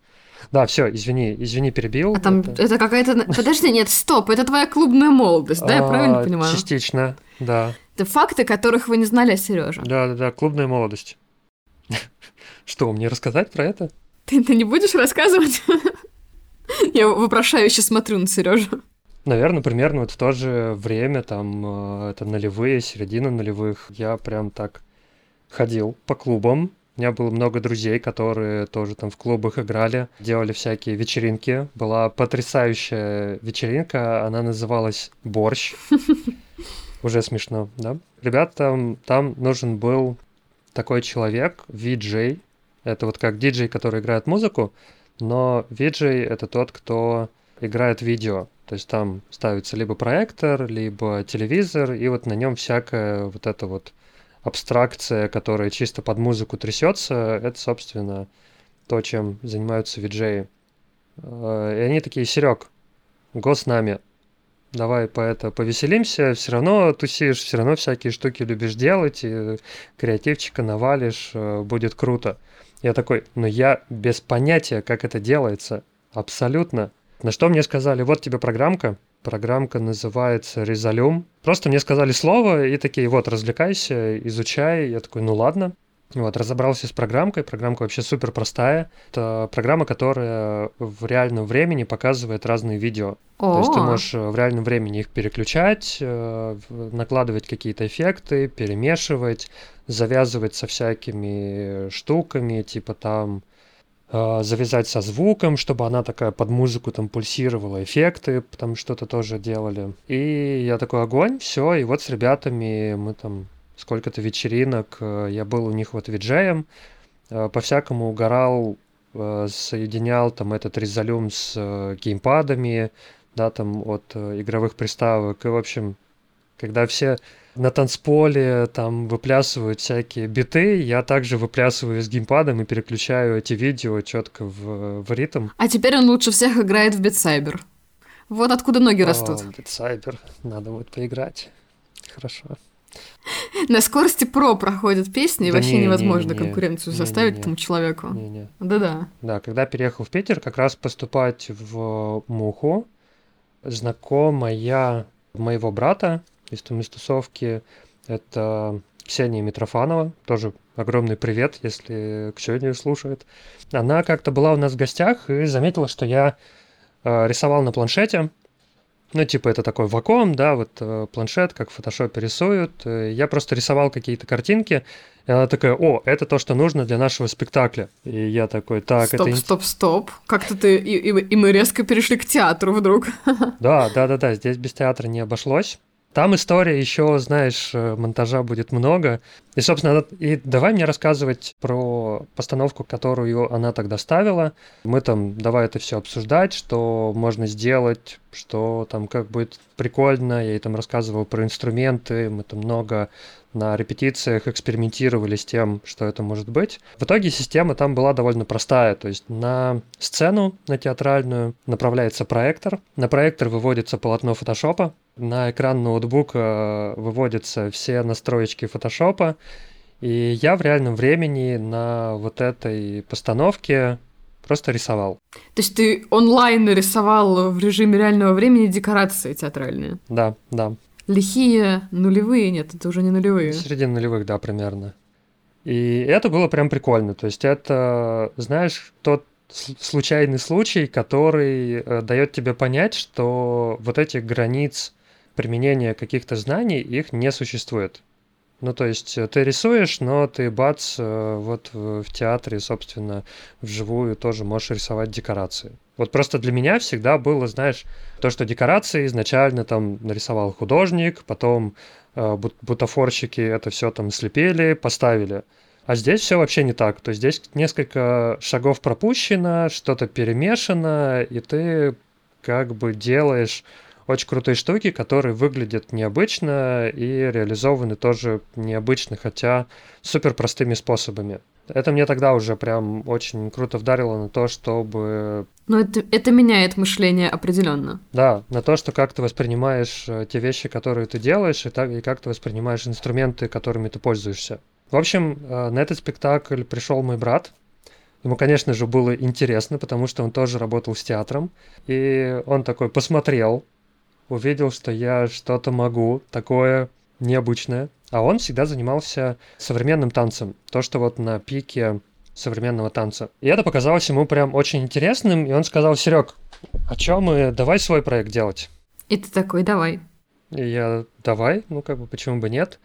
Да, все, извини, извини, перебил. А там Это- это какая-то... Подожди, нет, стоп, это твоя клубная молодость, да, я правильно А, понимаю? Частично, да. Это факты, которых вы не знали о Сереже. Да, да, да, клубная молодость. Что, мне рассказать про это? Ты, ты не будешь рассказывать? Я вопрошающе смотрю на Сережу. Наверное, примерно вот в то же время, там, э, это нулевые, середина нулевых, я прям так ходил по клубам. У меня было много друзей, которые тоже там в клубах играли, делали всякие вечеринки. Была потрясающая вечеринка, она называлась «Борщ». Уже смешно, да? Ребятам там нужен был такой человек, VJ. Это вот как диджей, который играет музыку, но VJ — это тот, кто играет видео. То есть там ставится либо проектор, либо телевизор, и вот на нем всякая вот эта вот абстракция, которая чисто под музыку трясется, это, собственно, то, чем занимаются виджеи. Э, И они такие, Серег, го с нами. давай по это повеселимся, все равно тусишь, все равно всякие штуки любишь делать, и креативчика навалишь, э, будет круто. Я такой, но я без понятия, как это делается, абсолютно. На что мне сказали, вот тебе программка, программка называется Резолюм. Просто мне сказали слово и такие, вот, развлекайся, изучай. Я такой, ну ладно. Вот, разобрался с программкой. Программка вообще супер простая. Это программа, которая в реальном времени показывает разные видео. О, То есть ты можешь э, в реальном времени их переключать, э, накладывать какие-то эффекты, перемешивать, завязывать со всякими штуками, типа там э, завязать со звуком, чтобы она такая под музыку там пульсировала, эффекты там что-то тоже делали. И я такой, огонь, все, и вот с ребятами мы там сколько-то вечеринок, э, я был у них вот виджеем, э, по-всякому угорал, э, соединял там этот резолюм с геймпадами, да, там от игровых приставок, и, в общем, когда все на танцполе там выплясывают всякие биты, я также выплясываю с геймпадом и переключаю эти видео четко в, в ритм. А теперь он лучше всех играет в Битсайбер. Вот откуда ноги растут. О, Сайбер, надо будет поиграть. Хорошо. На скорости про проходят песни, и Да вообще не, не, невозможно не, конкуренцию не, составить не. этому человеку. Да-да. Да, когда переехал в Питер, как раз поступать в Муху, знакомая моего брата из из тусовки, это Ксения Митрофанова, тоже огромный привет, если Ксения слушает. Она как-то была у нас в гостях и заметила, что я э, рисовал на планшете. Ну, типа, это такой вакуум, да, вот э, планшет, как в фотошопе рисуют. Э, Я просто рисовал какие-то картинки, и она такая, о, это то, что нужно для нашего спектакля. И я такой, так, стоп, это... ин- стоп, стоп. Как-то ты... И, и- и мы резко перешли к театру вдруг. Да, да, да, да, здесь без театра не обошлось. Там история еще, знаешь, э, монтажа будет много. И, собственно, и давай мне рассказывать про постановку, которую она тогда ставила. Мы там, давай это все обсуждать, что можно сделать, что там как будет прикольно. Я ей там рассказывал про инструменты, мы там много на репетициях экспериментировали с тем, что это может быть. В итоге система там была довольно простая. То есть на сцену, на театральную, направляется проектор. На проектор выводится полотно фотошопа. На экран ноутбука выводятся все настроечки фотошопа. И я в реальном времени на вот этой постановке просто рисовал. То есть ты онлайн нарисовал в режиме реального времени декорации театральные. Да, да. Лихие нулевые, нет, это уже не нулевые. Середина нулевых, да, примерно. И это было прям прикольно. То есть это, знаешь, тот случайный случай, который э, дает тебе понять, что вот этих границ применения каких-то знаний, их не существует. Ну, то есть э, ты рисуешь, но ты бац, э, вот в театре, собственно, вживую тоже можешь рисовать декорации. Вот просто для меня всегда было, знаешь, то, что декорации изначально там нарисовал художник, потом э, бут- бутафорщики это все там слепили, поставили. А здесь все вообще не так. То есть здесь несколько шагов пропущено, что-то перемешано, и ты как бы делаешь очень крутые штуки, которые выглядят необычно и реализованы тоже необычно, хотя супер простыми способами. Это мне тогда уже прям очень круто вдарило на то, чтобы Но это, это меняет мышление определенно. да, на то, что как ты воспринимаешь э, те вещи, которые ты делаешь, и, так, и как ты воспринимаешь инструменты, которыми ты пользуешься. В общем, э, на этот спектакль пришел мой брат. Ему, конечно же, было интересно, потому что он тоже работал с театром. И он такой посмотрел, увидел, что я что-то могу, такое необычное. А он всегда занимался современным танцем. То, что вот на пике современного танца. И это показалось ему прям очень интересным, и он сказал, Серег, о чем мы, давай свой проект делать. И ты такой, давай. И я, давай, ну как бы, почему бы нет.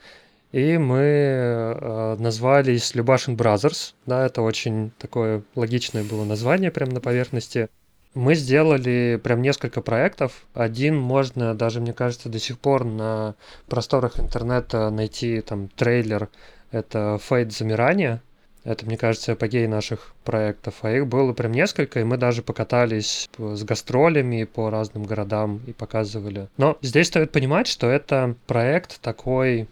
И мы э, назвались Любашин Brothers, да, это очень такое логичное было название прямо на поверхности. Мы сделали прям несколько проектов. Один можно даже, мне кажется, до сих пор на просторах интернета найти там трейлер. Это «Фейт замирания». Это, мне кажется, апогей наших проектов. А их было прям несколько, и мы даже покатались с гастролями по разным городам и показывали. Но здесь стоит понимать, что это проект такой...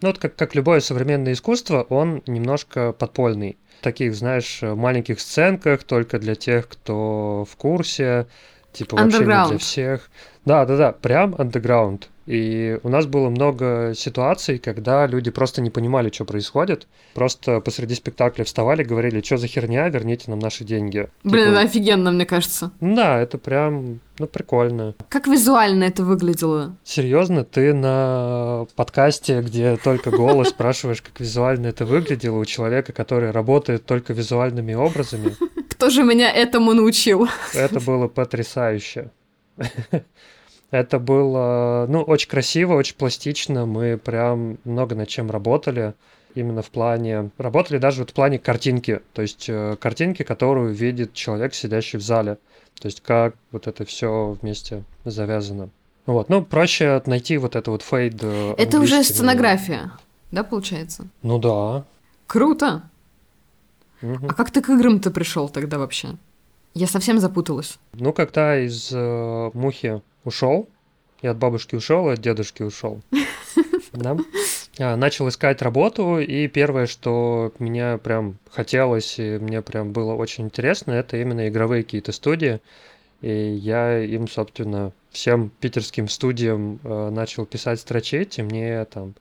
Ну, вот как, как любое современное искусство, он немножко подпольный. В таких, знаешь, маленьких сценках, только для тех, кто в курсе, типа вообще не для всех. Да, да, да, прям underground. И у нас было много ситуаций, когда люди просто не понимали, что происходит. Просто посреди спектакля вставали, говорили, что за херня, верните нам наши деньги. Блин, Типа, это офигенно, мне кажется. Да, это прям, ну, прикольно. Как визуально это выглядело? Серьезно, ты на подкасте, где только голос, спрашиваешь, как визуально это выглядело у человека, который работает только визуальными образами. Кто же меня этому научил? Это было потрясающе. Это было, ну, очень красиво, очень пластично. Мы прям много над чем работали. Именно в плане... Работали даже вот в плане картинки. То есть э, картинки, которую видит человек, сидящий в зале. То есть как вот это все вместе завязано. Вот, ну, проще найти вот это вот фейд. э, Это уже сценография, да, получается? Ну да. Круто. Мгм. А как ты к играм-то пришел тогда вообще? Я совсем запуталась. Ну, когда из э, мухи ушел, я от бабушки ушел, и от дедушки ушел, да, а, начал искать работу, и первое, что меня прям хотелось, и мне прям было очень интересно, это именно игровые какие-то студии. И я им, собственно, всем питерским студиям э, начал писать строчить, и мне там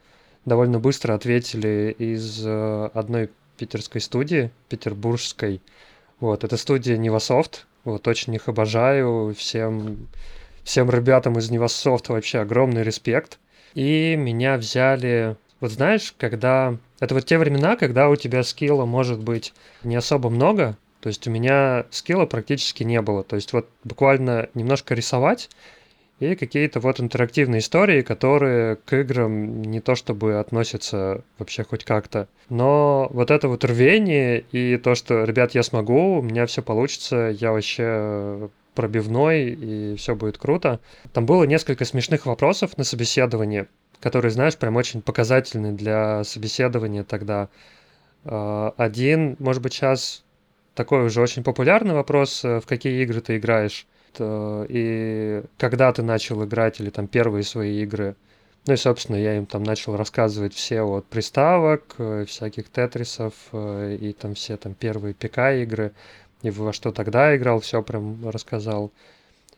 довольно быстро ответили из э, одной питерской студии, петербургской. Вот, это студия Невософт. Вот, очень их обожаю. Всем, всем ребятам из Невософт вообще огромный респект. И меня взяли... Вот знаешь, когда... Это вот те времена, когда у тебя скилла может быть не особо много, то есть у меня скилла практически не было. То есть вот буквально немножко рисовать и какие-то вот интерактивные истории, которые к играм не то чтобы относятся вообще хоть как-то. Но вот это вот рвение и то, что, ребят, я смогу, у меня все получится, я вообще пробивной, и все будет круто. Там было несколько смешных вопросов на собеседовании, которые, знаешь, прям очень показательны для собеседования тогда. А, Один, может быть, сейчас такой уже очень популярный вопрос, э, в какие игры ты играешь и когда ты начал играть, или там первые свои игры. Ну и, собственно, я им там начал рассказывать все от приставок, э, всяких тетрисов, э, и там все там первые ПК-игры, и во что тогда играл, все прям рассказал.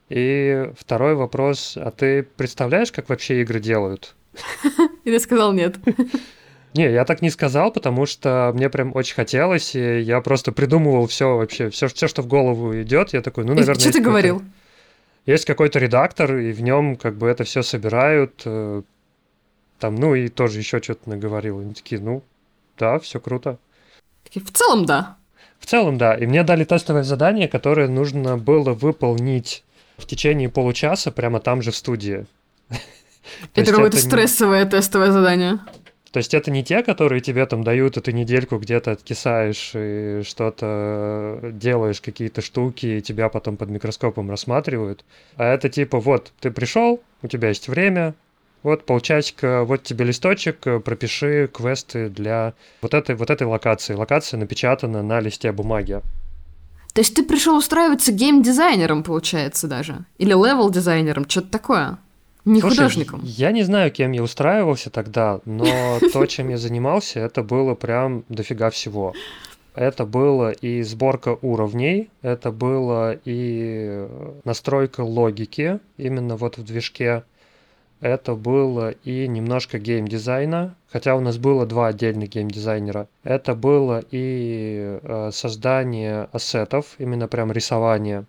И второй вопрос, а ты представляешь, как вообще игры делают? И ты сказал нет. Не, я так не сказал, потому что мне прям очень хотелось, и я просто придумывал все вообще, все, все, что в голову идет. Я такой, ну, И наверное, что есть ты говорил? Есть какой-то редактор, и в нем как бы это все собирают. э, Там, ну, и тоже еще что-то наговорил. Они такие, ну, да, все круто. Такие, В целом, да. В целом, да. И мне дали тестовое задание, которое нужно было выполнить в течение получаса прямо там же в студии. То Это какое-то стрессовое тестовое задание. То есть это не те, которые тебе там дают, ты недельку где-то откисаешь и что-то делаешь, какие-то штуки, и тебя потом под микроскопом рассматривают. А это типа, вот, ты пришел, у тебя есть время, вот полчасика, вот тебе листочек, э, пропиши квесты для вот этой, вот этой локации. Локация напечатана на листе бумаги. То есть ты пришел устраиваться гейм-дизайнером, получается, даже? Или level-дизайнером, что-то такое? Не Слушай, художником. Я не знаю, кем я устраивался тогда, но то, чем я занимался, это было прям дофига всего. Это было и сборка уровней, это было и настройка логики именно вот в движке, это было и немножко геймдизайна, хотя у нас было два отдельных геймдизайнера. Это было и э, создание asset ов, именно прям рисование.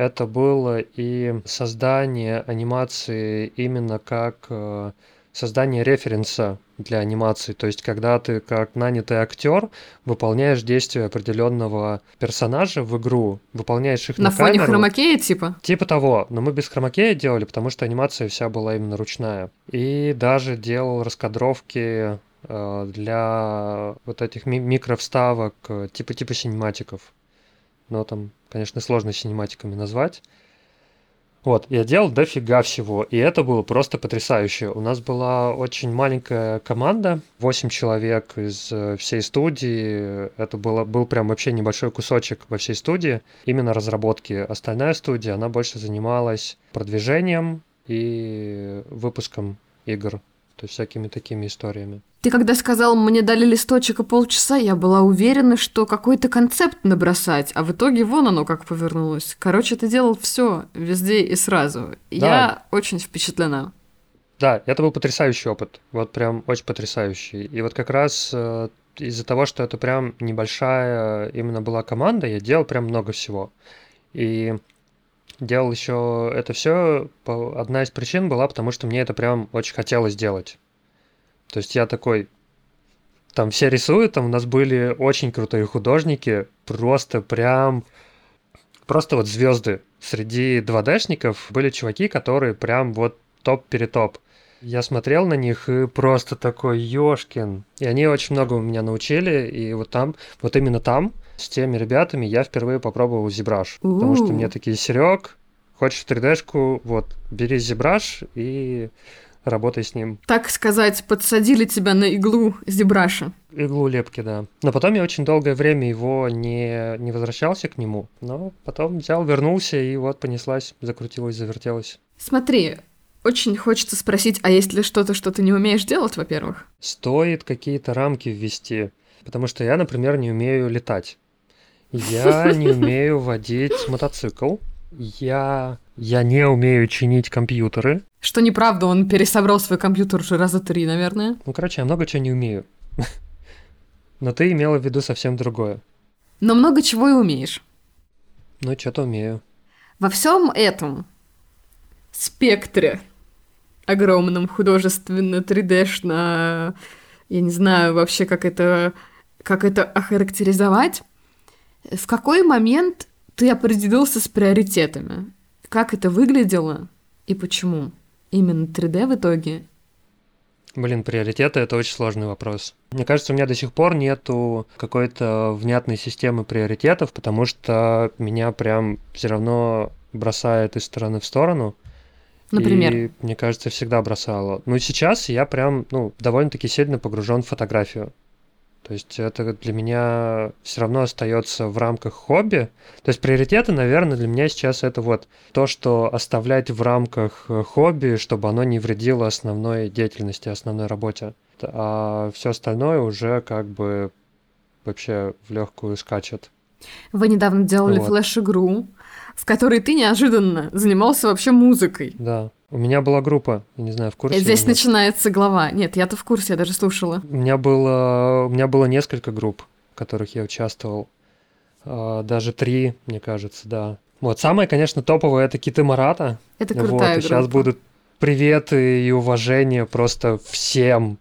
Это было и создание анимации именно как э, создание референса для анимации. То есть, когда ты как нанятый актер выполняешь действия определенного персонажа в игру, выполняешь их на, На фоне камеру. хромакея, типа? Типа того, но мы без хромакея делали, потому что анимация вся была именно ручная. И даже делал раскадровки э, для вот этих ми- микровставок, э, типа типа синематиков. Но там, конечно, сложно синематиками назвать. Вот, я делал дофига всего, и это было просто потрясающе. У нас была очень маленькая команда, 8 человек из э, всей студии. Это было, был прям вообще небольшой кусочек во всей студии, именно разработки. Остальная студия, она больше занималась продвижением и выпуском игр. То есть всякими такими историями. Ты когда сказал, мне дали листочек и полчаса, я была уверена, что какой-то концепт набросать, а в итоге вон оно как повернулось. Короче, ты делал все везде и сразу. Да. Я очень впечатлена. Да, это был потрясающий опыт, вот прям очень потрясающий. И вот как раз э, из-за того, что это прям небольшая именно была команда, я делал прям много всего. И делал еще это все. Одна из причин была, потому что мне это прям очень хотелось делать. То есть я такой, там все рисуют, там у нас были очень крутые художники, просто прям, просто вот звезды. Среди 2D-шников были чуваки, которые прям вот топ-перетоп. Я смотрел на них и просто такой, ёшкин. И они очень много у меня научили, и вот там, вот именно там, с теми ребятами я впервые попробовал зебраж. Потому что мне такие, Серег, хочешь 3D-шку, вот, бери зебраж и работай с ним. Так сказать, подсадили тебя на иглу зебраша. Иглу лепки, да. Но потом я очень долгое время его не, не возвращался к нему, но потом взял, вернулся, и вот понеслась, закрутилась, завертелась. Смотри, очень хочется спросить, а есть ли что-то, что ты не умеешь делать, во-первых? Стоит какие-то рамки ввести, потому что я, например, не умею летать. Я не умею водить мотоцикл. Я, я не умею чинить компьютеры. Что неправда, он пересобрал свой компьютер уже раза три, наверное. Ну, короче, я много чего не умею. Но ты имела в виду совсем другое. Но много чего и умеешь. Ну, что-то умею. Во всем этом спектре огромном художественно 3D-шно, я не знаю вообще, как это, как это охарактеризовать, в какой момент ты определился с приоритетами? Как это выглядело и почему? Именно 3D в итоге? Блин, приоритеты — это очень сложный вопрос. Мне кажется, у меня до сих пор нету какой-то внятной системы приоритетов, потому что меня прям все равно бросает из стороны в сторону. Например? И, мне кажется, всегда бросало. Ну, сейчас я прям, ну, довольно-таки сильно погружен в фотографию. То есть это для меня все равно остается в рамках хобби. То есть приоритеты, наверное, для меня сейчас это вот то, что оставлять в рамках э, хобби, чтобы оно не вредило основной деятельности, основной работе. А все остальное уже как бы вообще в легкую скачет. Вы недавно делали вот. флеш-игру, в которой ты неожиданно занимался вообще музыкой. Да. У меня была группа, я не знаю, в курсе. Здесь начинается глава. Нет, я-то в курсе, я даже слушала. У меня было, у меня было несколько групп, в которых я участвовал. А, даже три, мне кажется, да. Вот, самое, конечно, топовое это Киты Марата. Это крутая вот, и сейчас будут приветы и уважение просто всем.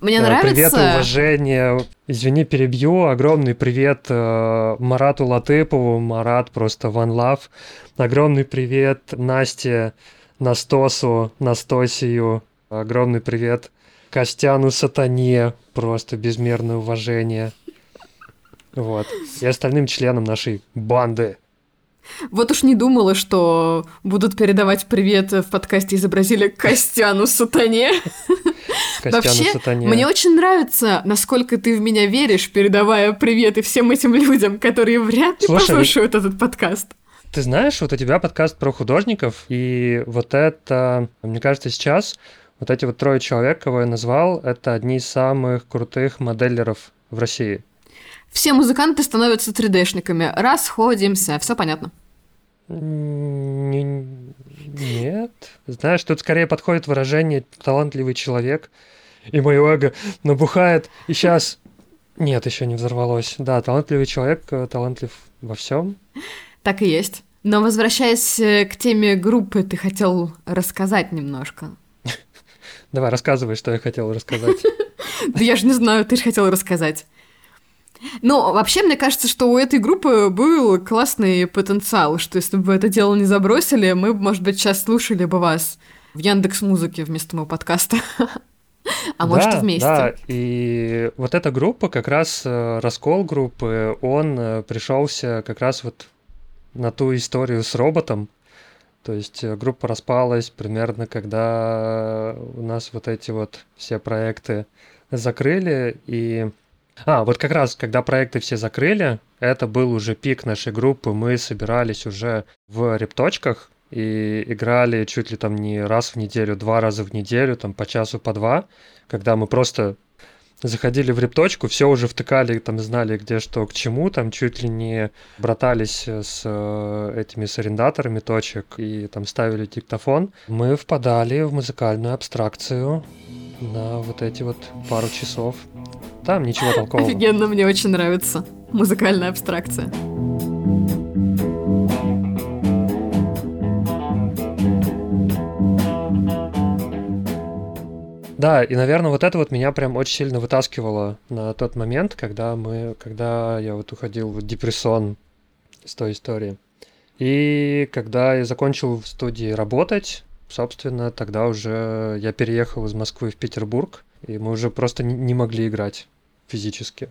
Мне нравится... Привет и уважение. Извини, перебью. Огромный привет э, Марату Латыпову. Марат просто one love. Огромный привет Насте Настосу, Настосию. Огромный привет Костяну Сатане. Просто безмерное уважение. Вот. И остальным членам нашей банды. Вот уж не думала, что будут передавать привет в подкасте изобразили Костяну Сатане. Костяну Вообще, Сатане. мне очень нравится, насколько ты в меня веришь, передавая приветы всем этим людям, которые вряд ли Слушай, послушают этот подкаст. Ты знаешь, вот у тебя подкаст про художников, и вот это, мне кажется, сейчас вот эти вот трое человек, кого я назвал, это одни из самых крутых моделеров в России. Все музыканты становятся 3D-шниками. Расходимся, все понятно. Не- Нет. Знаешь, тут скорее подходит выражение «талантливый человек», и мое эго набухает, и сейчас... Нет, еще не взорвалось. Да, талантливый человек, э, талантлив во всем. Так и есть. Но возвращаясь э, к теме группы, ты хотел рассказать немножко. Давай, рассказывай, что я хотел рассказать. Да я же не знаю, ты же хотел рассказать. Ну, вообще, мне кажется, что у этой группы был классный потенциал, что если бы вы это дело не забросили, мы может быть, сейчас слушали бы вас в Яндекс Музыке вместо моего подкаста. А может, и вместе. Да, и вот эта группа, как раз э, раскол группы, он э, пришелся как раз вот на ту историю с роботом. То есть э, группа распалась примерно, когда у нас вот эти вот все проекты закрыли, и... А, вот как раз, когда проекты все закрыли, это был уже пик нашей группы, мы собирались уже в репточках, и играли чуть ли там не раз в неделю, два раза в неделю, там по часу, по два, когда мы просто заходили в репточку, все уже втыкали, там знали, где что к чему, там чуть ли не братались с э, этими с арендаторами точек и там ставили диктофон. Мы впадали в музыкальную абстракцию на вот эти вот пару часов. Там ничего толкового. Офигенно, мне очень нравится музыкальная абстракция. Да, и, наверное, вот это вот меня прям очень сильно вытаскивало на тот момент, когда мы, когда я вот уходил в депрессон с той истории. И когда я закончил в студии работать, собственно, тогда уже я переехал из Москвы в Петербург, и мы уже просто не могли играть физически.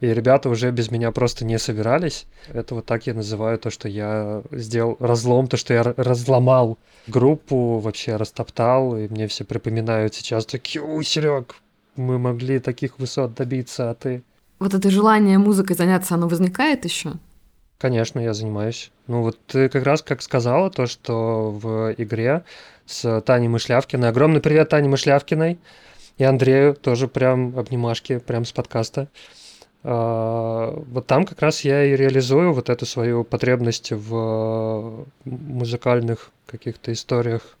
И ребята уже без меня просто не собирались. Это вот так я называю то, что я сделал разлом, то, что я разломал группу, вообще растоптал, и мне все припоминают сейчас такие, ой, Серег, мы могли таких высот добиться, а ты... Вот это желание музыкой заняться, оно возникает еще? Конечно, я занимаюсь. Ну вот ты как раз как сказала, то, что в игре с Таней Мышлявкиной. Огромный привет Тане Мышлявкиной и Андрею, тоже прям обнимашки, прям с подкаста. А, вот там как раз я и реализую вот эту свою потребность в музыкальных каких-то историях.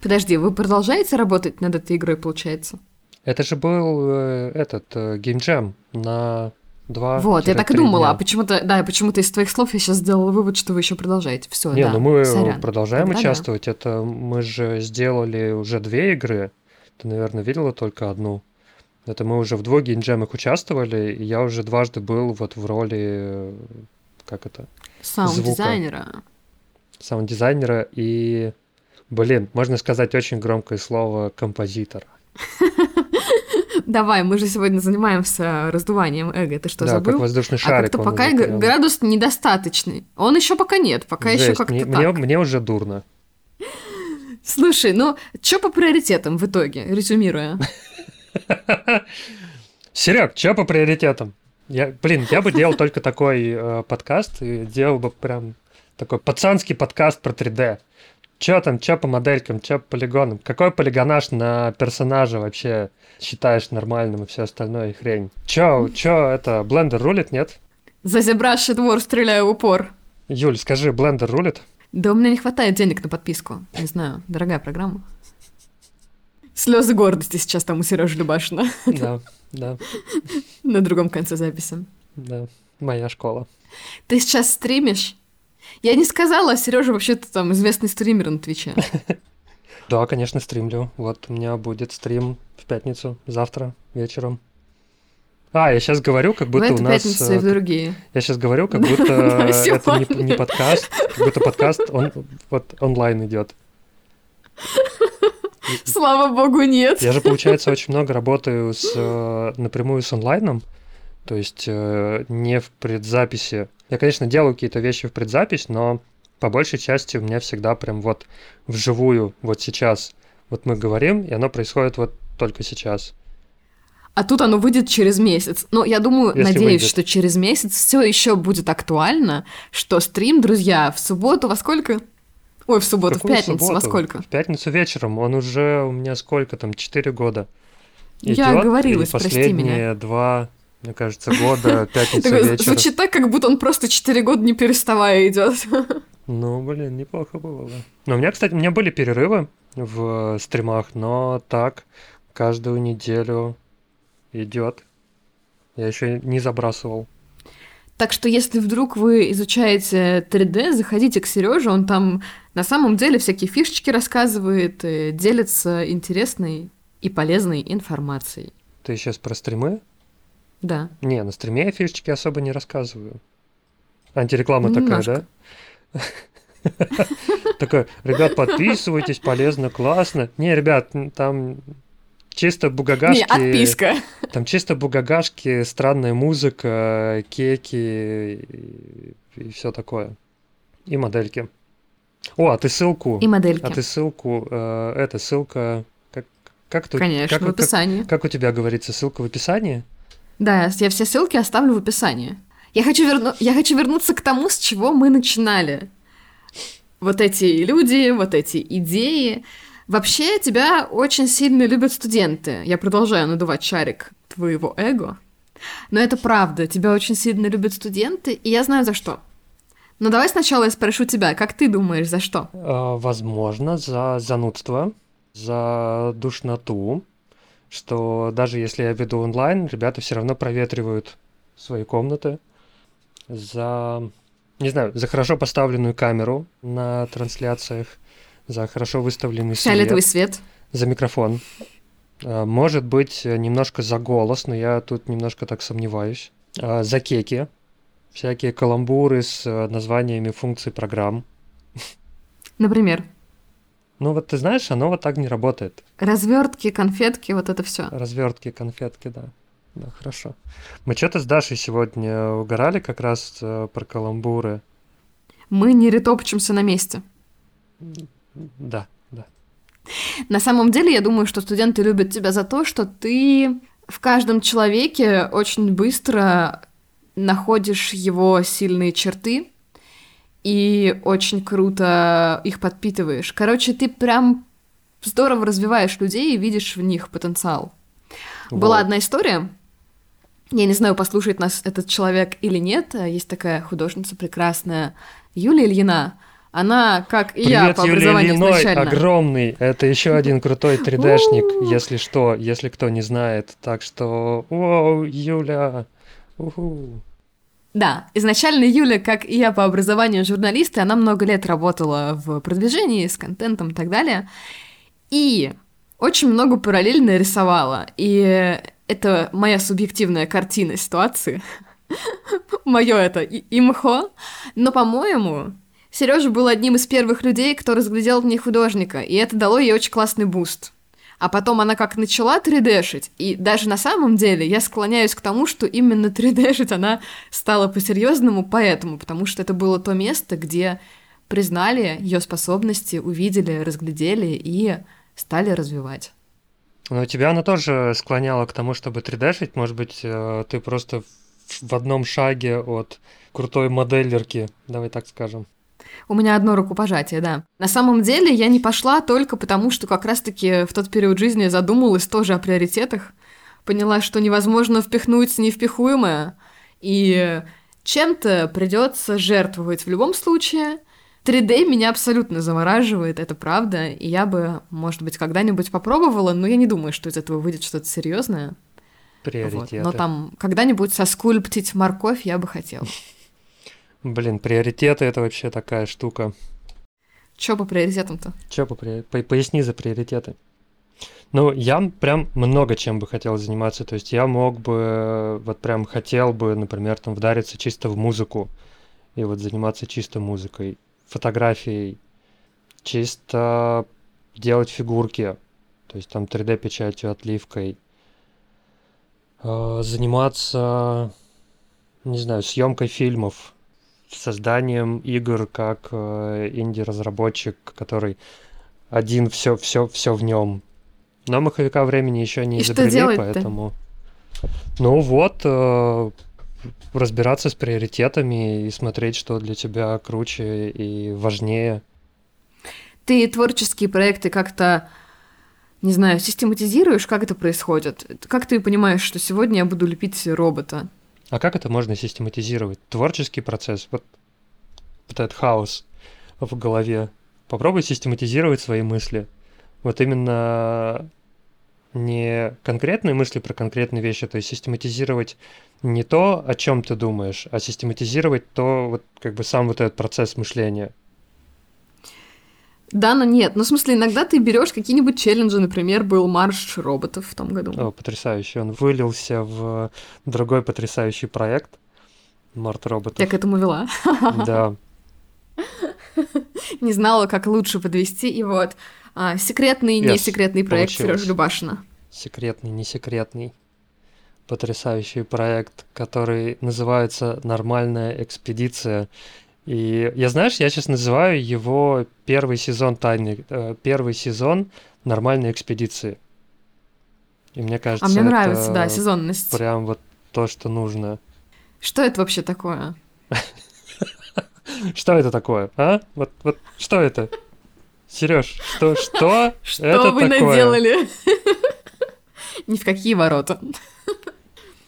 Подожди, вы продолжаете работать над этой игрой, получается? Это же был э, этот э, геймджем на два. Вот, я так и думала, а почему-то, да, почему-то из твоих слов я сейчас сделала вывод, что вы еще продолжаете. Все, Не, да, ну мы сорян. продолжаем Тогда участвовать. Это мы же сделали уже две игры. Ты, наверное, видела только одну. Это мы уже в двух геймджемах участвовали, и я уже дважды был вот в роли, э, как это? Саунд-дизайнера. Саунд-дизайнера и, блин, можно сказать очень громкое слово композитора. Давай, мы же сегодня занимаемся раздуванием эго. Ты что, да, забыл? как воздушный а шарик. как-то он пока прям- градус недостаточный. Он еще пока нет, пока еще Жесть, как-то мне, так. мне, мне уже дурно. Слушай, ну, что по приоритетам в итоге, резюмируя? Серег, что по приоритетам? Я, блин, я бы делал только такой э, подкаст и делал бы прям такой пацанский подкаст про 3D. Чё там, чё по моделькам, чё по полигонам? Какой полигонаж на персонажа вообще считаешь нормальным и все остальное хрень? Чё, чё это, блендер рулит, нет? За зебраший двор стреляю в упор. Юль, скажи, блендер рулит? Да у меня не хватает денег на подписку. Не знаю, дорогая программа. Слезы гордости сейчас там у Сережи Любашина Да, да, на другом конце записи. да, моя школа. Ты сейчас стримишь? Я не сказала, а Сережа вообще-то там известный стример на Твиче. Да, конечно, стримлю. Вот у меня будет стрим в пятницу, завтра вечером. А, я сейчас говорю, как В будто у эту нас... пятницу и э, в другие. Я сейчас говорю, как будто это не, не подкаст, как будто подкаст он, вот онлайн идет. Слава богу, нет. Я же, получается, очень много работаю с, э, напрямую с онлайном, то есть э, не в предзаписи. Я, конечно, делаю какие-то вещи в предзапись, но по большей части у меня всегда прям вот вживую, вот сейчас. Вот мы говорим, и оно происходит вот только сейчас. А тут оно выйдет через месяц. Но я думаю, Если надеюсь, выйдет. что через месяц все еще будет актуально, что стрим, друзья, в субботу во сколько? Ой, в субботу, в Какую пятницу во субботу? сколько? В пятницу вечером. Он уже у меня сколько там, 4 года. Я идёт, оговорилась, и прости последние меня. два, мне кажется, года, пятница Такой, вечер. Звучит так, как будто он просто 4 года не переставая идет. Ну, блин, неплохо было. бы. Но у меня, кстати, у меня были перерывы в стримах, но так каждую неделю идет. Я еще не забрасывал. Так что, если вдруг вы изучаете 3D, заходите к Сереже, он там на самом деле всякие фишечки рассказывает, делится интересной и полезной информацией. Ты сейчас про стримы? Да. Не, на стриме я фишечки особо не рассказываю. Антиреклама Ну, такая, немножко. да? Такой, ребят, подписывайтесь, полезно, классно. Не, ребят, там чисто бугагашки. Не, отписка. Там чисто бугагашки, странная музыка, кеки и, все такое. И модельки. О, а ты ссылку. И модельки. А ты ссылку, э, это ссылка. Как, как, ты- Конечно, как, в описании. Как, как у тебя говорится, ссылка в описании? Да, я все ссылки оставлю в описании. Я хочу, верну... я хочу вернуться к тому, с чего мы начинали. вот эти люди, вот эти идеи. Вообще, тебя очень сильно любят студенты. Я продолжаю надувать шарик твоего эго. Но это правда, тебя очень сильно любят студенты, и я знаю за что. Но давай сначала я спрошу тебя, как ты думаешь, за что? А, Возможно, за занудство, за душноту, что даже если я веду онлайн, ребята все равно проветривают свои комнаты, за, не знаю, за хорошо поставленную камеру на трансляциях, за хорошо выставленный свет, Фиолетовый свет. за микрофон. А, Может быть, немножко за голос, но я тут немножко так сомневаюсь. А, За кеки, всякие каламбуры с э, названиями функций программ. Например, Ну вот ты знаешь, оно вот так не работает. развертки, конфетки, вот это все. Развертки, конфетки, да. Да, хорошо. Мы что-то с Дашей сегодня угорали как раз э, про каламбуры. Мы не ретопчемся на месте. Да, да. На самом деле, я думаю, что студенты любят тебя за то, что ты в каждом человеке очень быстро находишь его сильные черты и очень круто их подпитываешь. Короче, ты прям здорово развиваешь людей и видишь в них потенциал. Была Вот. одна история. Я не знаю, послушает нас этот человек или нет. Есть такая художница прекрасная Юлия Ильина. Она, как и я по Юлия образованию Ильиной, изначально... огромный. Это еще один крутой 3D-шник, если что, если кто не знает. Так что, о, Юля, уху. Да, изначально Юля, как и я по образованию журналист, она много лет работала в продвижении с контентом и так далее. И очень много параллельно рисовала. И это моя субъективная картина ситуации. Мое это и- имхо. Но, по-моему, Сережа был одним из первых людей, кто разглядел в ней художника, и это дало ей очень классный boost. А потом она как начала 3D-шить, и даже на самом деле я склоняюсь к тому, что именно 3D-шить она стала по-серьезному поэтому, потому что это было то место, где признали ее способности, увидели, разглядели и стали развивать. Но тебя она тоже склоняла к тому, чтобы 3D-шить. Может быть, э, ты просто в- одном шаге от крутой моделлерки, давай так скажем. У меня одно рукопожатие, да. На самом деле я не пошла только потому, что как раз-таки в тот период жизни задумалась тоже о приоритетах. Поняла, что невозможно впихнуть невпихуемое, и чем-то придется жертвовать в любом случае. 3D меня абсолютно завораживает, это правда, и я бы, может быть, когда-нибудь попробовала, но я не думаю, что из этого выйдет что-то серьезное. Приоритеты. Но там когда-нибудь соскульптить морковь я бы хотела. Блин, приоритеты это вообще такая штука. Чё по приоритетам-то? Че по, при- по- поясни за приоритеты. Ну, я прям много чем бы хотел заниматься. То есть я мог бы, э, вот прям хотел бы, например, там вдариться чисто в музыку. И вот заниматься чисто музыкой, фотографией, чисто делать фигурки. То есть там 3D-печатью, отливкой. Э, Заниматься, не знаю, съемкой фильмов, созданием игр как э, инди-разработчик, который один все, все, все в нем. Но маховика времени еще не И изобрели, поэтому. Ну вот, э, разбираться с приоритетами и смотреть, что для тебя круче и важнее. Ты творческие проекты как-то, не знаю, систематизируешь, как это происходит? Как ты понимаешь, что сегодня я буду лепить робота? А как это можно систематизировать? Творческий процесс, вот, вот этот хаос в голове. Попробуй систематизировать свои мысли. Вот именно не конкретные мысли про конкретные вещи, то есть систематизировать не то, о чем ты думаешь, а систематизировать то, вот как бы сам вот этот процесс мышления. Да, но нет. Ну, в смысле, иногда ты берешь какие-нибудь челленджи, например, был марш роботов в том году. О, потрясающий. Он вылился в другой потрясающий проект. Март роботов. Я к этому вела. Да. Не знала, как лучше подвести. И вот а, секретный, Yes, не секретный проект. Сережи Любашина. секретный, не секретный, потрясающий проект, который называется «Нормальная экспедиция». И я, знаешь, я сейчас называю его первый сезон тайны, э, первый сезон «Нормальной экспедиции». И мне кажется, А мне это нравится, да, сезонность. прям вот то, что нужно. Что это вообще такое? Что это такое, а? Вот, вот что это? Сереж, что, что, Что это вы наделали? Ни в какие ворота.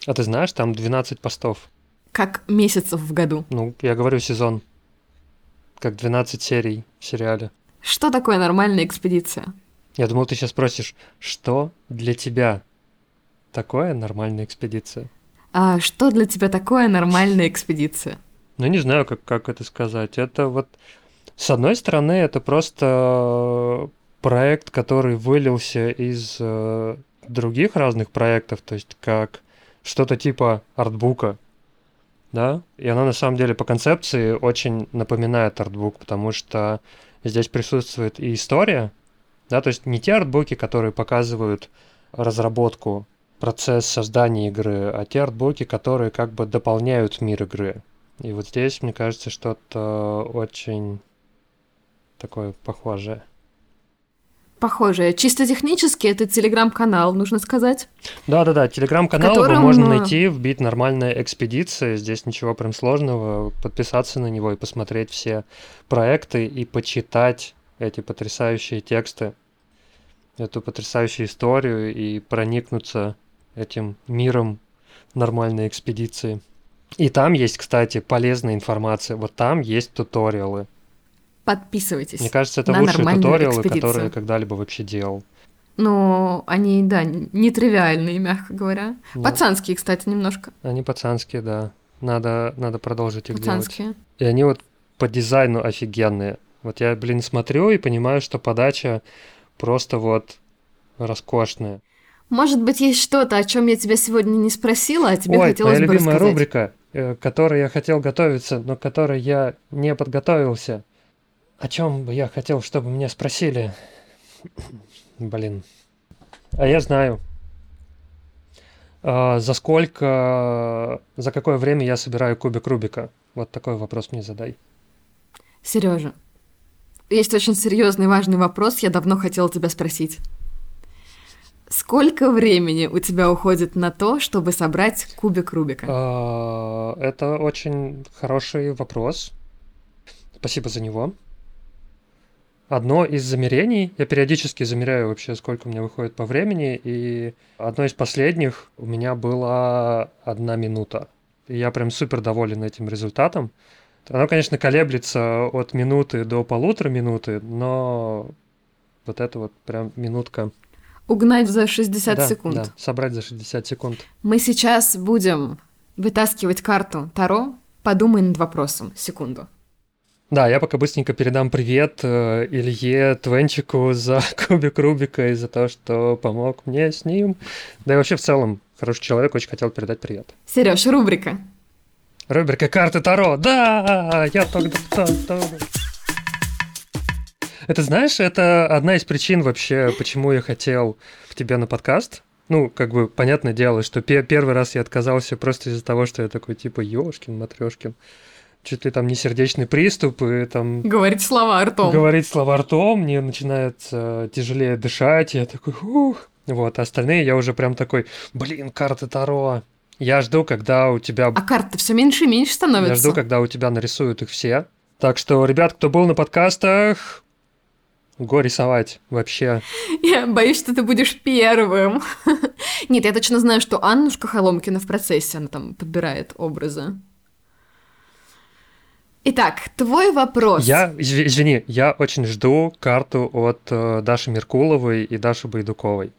А ты знаешь, там 12 постов. Как месяцев в году. Ну, я говорю сезон. Как 12 серий в сериале. Что такое нормальная экспедиция? Я думал, ты сейчас спросишь, что для тебя такое нормальная экспедиция? А что для тебя такое нормальная экспедиция? Ну, не знаю, как, как это сказать. Это вот, с одной стороны, это просто проект, который вылился из э, других разных проектов, то есть как что-то типа артбука, да, и она на самом деле по концепции очень напоминает артбук, потому что здесь присутствует и история, да, то есть не те артбуки, которые показывают разработку, процесс создания игры, а те артбуки, которые как бы дополняют мир игры. И вот здесь, мне кажется, что-то очень такое похожее. Похоже, чисто технически это телеграм-канал, нужно сказать. Да-да-да, телеграм-канал котором, его можно э, найти, вбить нормальная экспедиция, здесь ничего прям сложного, подписаться на него и посмотреть все проекты и почитать эти потрясающие тексты, эту потрясающую историю и проникнуться этим миром нормальной экспедиции. И там есть, кстати, полезная информация. Вот там есть туториалы. Подписывайтесь. Мне кажется, это на лучшие туториалы, экспедицию. которые я когда-либо вообще делал. Ну, они, да, нетривиальные, мягко говоря. Ну, Пацанские, кстати, немножко. Они пацанские, да. Надо, надо продолжить их делать. Пацанские. И они вот по дизайну офигенные. Вот я, блин, смотрю и понимаю, что подача просто вот роскошная. Может быть, есть что-то, о чем я тебя сегодня не спросила, а тебе Ой, хотелось моя бы любимая рассказать. рубрика, э, к которой я хотел готовиться, но к которой я не подготовился. О чем бы я хотел, чтобы меня спросили? Блин. А я знаю. А, за сколько, за какое время я собираю кубик Рубика? Вот такой вопрос мне задай. Сережа, есть очень серьезный важный вопрос, я давно хотела тебя спросить. Сколько времени у тебя уходит на то, чтобы собрать кубик Рубика? А, Это очень хороший вопрос. Спасибо за него. Одно из замерений, я периодически замеряю вообще, сколько у меня выходит по времени, и одно из последних у меня была одна минута. И я прям супер доволен этим результатом. Оно, конечно, колеблется от минуты до полутора минуты, но вот это вот прям минутка. Угнать за 60 Да, секунд. да, собрать за 60 секунд. Мы сейчас будем вытаскивать карту Таро. Подумай над вопросом. Секунду. Да, я пока быстренько передам привет э, Илье Твенчику за кубик Рубика и за то, что помог мне с ним. Да и вообще в целом хороший человек, очень хотел передать привет. Сереж, рубрика. Рубрика «Карты Таро». Да, я только... Это, знаешь, это одна из причин вообще, почему я хотел к тебе на подкаст. Ну, как бы, понятное дело, что пе- первый раз я отказался просто из-за того, что я такой, типа, ёшкин, матрешкин. Чуть ли там не сердечный приступ, и там Говорить слова ртом. говорить слова ртом, мне начинает э, тяжелее дышать, я такой, ух. Вот, а остальные я уже прям такой, блин, карты Таро. Я жду, когда у тебя... А карты все меньше и меньше Я становятся. жду, когда у тебя нарисуют их все. Так что, ребят, кто был на подкастах, го рисовать вообще. Я боюсь, что ты будешь первым. Нет, я точно знаю, что Аннушка Холомкина в процессе, она там подбирает образы. Итак, твой вопрос. Я, изв- извини, я очень жду карту от э, Даши Меркуловой и Даши Байдуковой.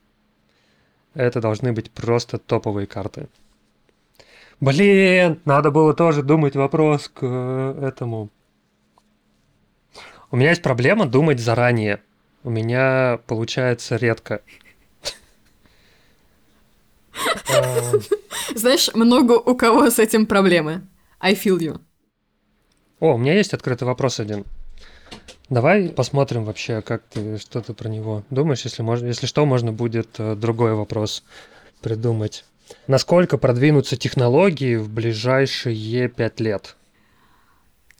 Это должны быть просто топовые карты. Блин, надо было тоже думать вопрос к э, этому. У меня есть проблема думать заранее. У меня получается редко. Знаешь, много у кого с этим проблемы. I feel you. О, у меня есть открытый вопрос один. Давай посмотрим вообще, как ты, что ты про него думаешь, если, можно, если что, можно будет э, другой вопрос придумать. Насколько продвинутся технологии в ближайшие пять лет?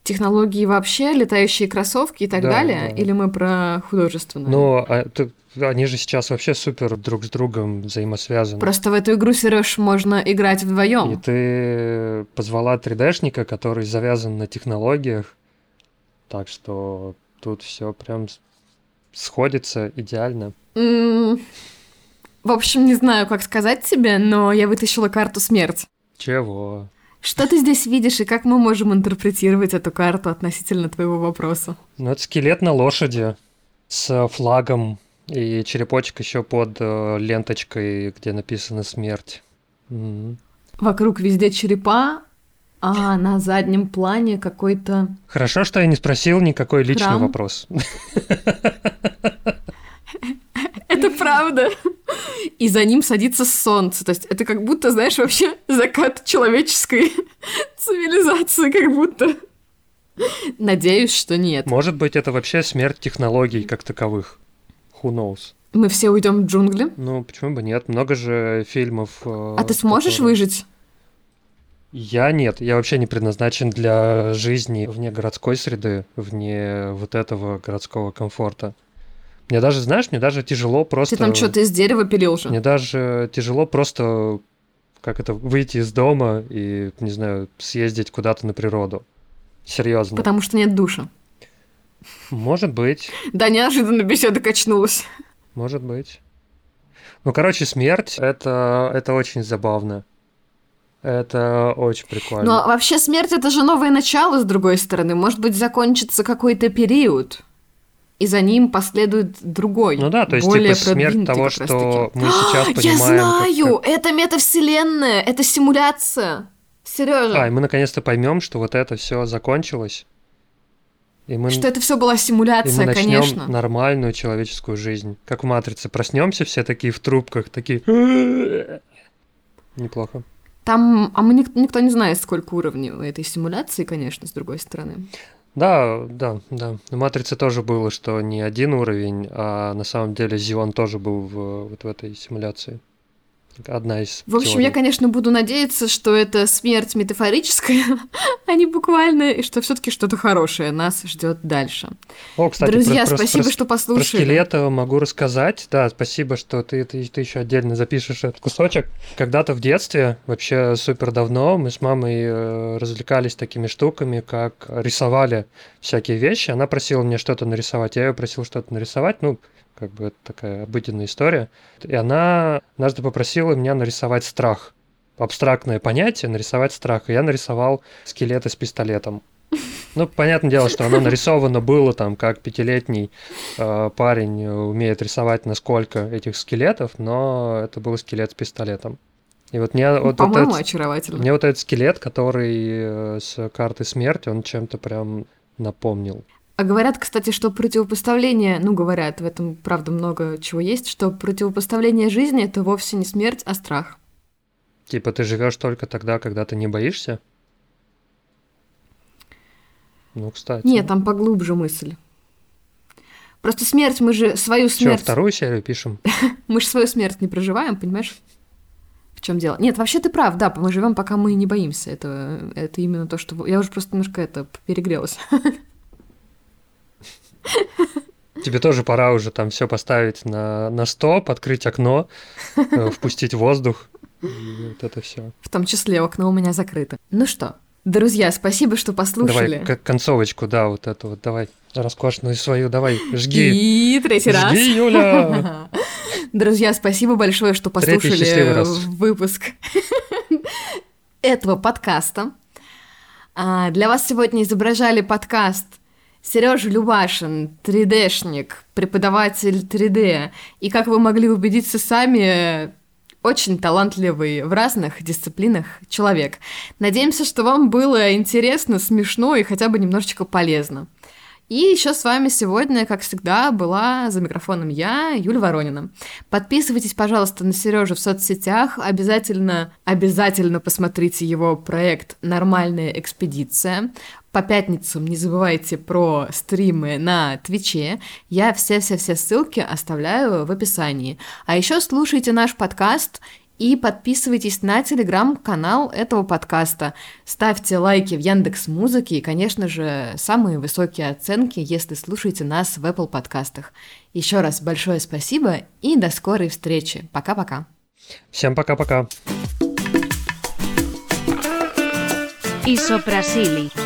Технологии вообще, летающие кроссовки и так Да, далее? да. Или мы про художественное? Ну, а ты- они же сейчас вообще супер друг с другом взаимосвязаны. Просто в эту игру, Сереж, можно играть И вдвоем. ты позвала 3D-шника, который завязан на технологиях, Так что тут все прям сходится идеально. М, В общем, не знаю, как сказать тебе, но я вытащила карту смерть. Чего? Что ты здесь видишь и как мы можем интерпретировать эту карту относительно твоего вопроса? Ну, это скелет на лошади с флагом и черепочек еще под э, ленточкой, где написано смерть. Мгм. Вокруг везде черепа, а на заднем плане какой-то... Хорошо, что я не спросил никакой личный Храм? вопрос. Это правда. И за ним садится солнце. То есть это как будто, знаешь, вообще закат человеческой цивилизации, как будто. Надеюсь, что нет. Может быть, это вообще смерть технологий как таковых. Who knows? Мы все уйдем в джунгли. Ну, почему бы нет? Много же фильмов. э, А ты сможешь которые- выжить? Я нет, я вообще не предназначен для жизни вне городской среды, вне вот этого городского комфорта. Мне даже, знаешь, мне даже тяжело просто... Ты там что-то из дерева пилил же. Мне даже тяжело просто, как это, выйти из дома и, не знаю, съездить куда-то на природу. Серьезно. Потому что нет душа. Может быть, Да, неожиданно беседа качнулась. может быть. Ну, короче, смерть это, это очень забавно. Это очень прикольно. Но Ну, а вообще смерть это же новое начало, с другой стороны. Может быть, закончится какой-то период, и за ним последует другой. Ну да, то есть более типа смерть того, как что мы сейчас Я понимаем. как- знаю! Это метавселенная, это симуляция. Сережа, А, и мы наконец-то поймем, что вот это все закончилось. И мы, что это все была и мы симуляция, начнем конечно. нормальную человеческую жизнь. Как в матрице. Проснемся все такие в трубках, такие. Неплохо. Там, а мы ник- никто не знает, сколько уровней у этой симуляции, конечно, с другой стороны. Да, да, да. В матрице тоже было, что не один уровень, а на самом деле Зион тоже был в, вот в этой симуляции. Одна из. В общем, теорий. я, конечно, буду надеяться, что это смерть метафорическая, а не буквальная, и что все-таки что-то хорошее нас ждет дальше. О, кстати, Друзья, про- про- спасибо, про- что Про послушали. скелета могу рассказать. Да, спасибо, что ты, ты, ты еще отдельно запишешь этот кусочек. Когда-то в детстве, вообще супер давно, мы с мамой э, развлекались такими штуками, как рисовали всякие вещи. Она просила мне что-то нарисовать, я ее просил что-то нарисовать. Ну, как бы это такая обыденная история. И она однажды попросила меня нарисовать страх. Абстрактное понятие, нарисовать страх. И я нарисовал скелета с пистолетом. Ну, понятное дело, что оно нарисовано было там, как пятилетний э, парень умеет рисовать насколько этих скелетов, но это был скелет с пистолетом. И вот мне вот, вот По-моему, этот, очаровательно. мне вот этот скелет, который э, с карты смерти, он чем-то прям напомнил. А говорят, кстати, что противопоставление, ну, говорят, в этом, правда, много чего есть, что противопоставление жизни — это вовсе не смерть, а страх. Типа ты живешь только тогда, когда ты не боишься? Ну, кстати. Нет, там поглубже мысль. Просто смерть, мы же свою смерть... вторую серию пишем? Мы же свою смерть не проживаем, понимаешь? В чем дело? Нет, вообще ты прав, да, мы живем, пока мы не боимся. Это, это именно то, что... Я уже просто немножко это перегрелась. Тебе тоже пора уже там все поставить на, на стоп, открыть окно, э, впустить воздух. И вот это все. В том числе окно у меня закрыто. Ну что, друзья, спасибо, что послушали. Давай как концовочку, да, вот эту вот, давай, роскошную свою, давай, жги. И третий раз. Жги, Юля! Друзья, спасибо большое, что послушали выпуск этого подкаста. А, Для вас сегодня изображали подкаст Сережа Любашин, 3D-шник, преподаватель 3D. И, как вы могли убедиться сами, очень талантливый в разных дисциплинах человек. Надеемся, что вам было интересно, смешно и хотя бы немножечко полезно. И еще с вами сегодня, как всегда, была за микрофоном я, Юля Воронина. Подписывайтесь, пожалуйста, на Сережу в соцсетях. Обязательно, обязательно посмотрите его проект «Нормальная экспедиция». По пятницам не забывайте про стримы на Твиче. Я все-все-все ссылки оставляю в описании. А еще слушайте наш подкаст и подписывайтесь на телеграм-канал этого подкаста. Ставьте лайки в Яндекс Музыке и, конечно же, самые высокие оценки, если слушаете нас в Apple подкастах. Еще раз большое спасибо и до скорой встречи. Пока-пока. Всем пока-пока. Isoprasili.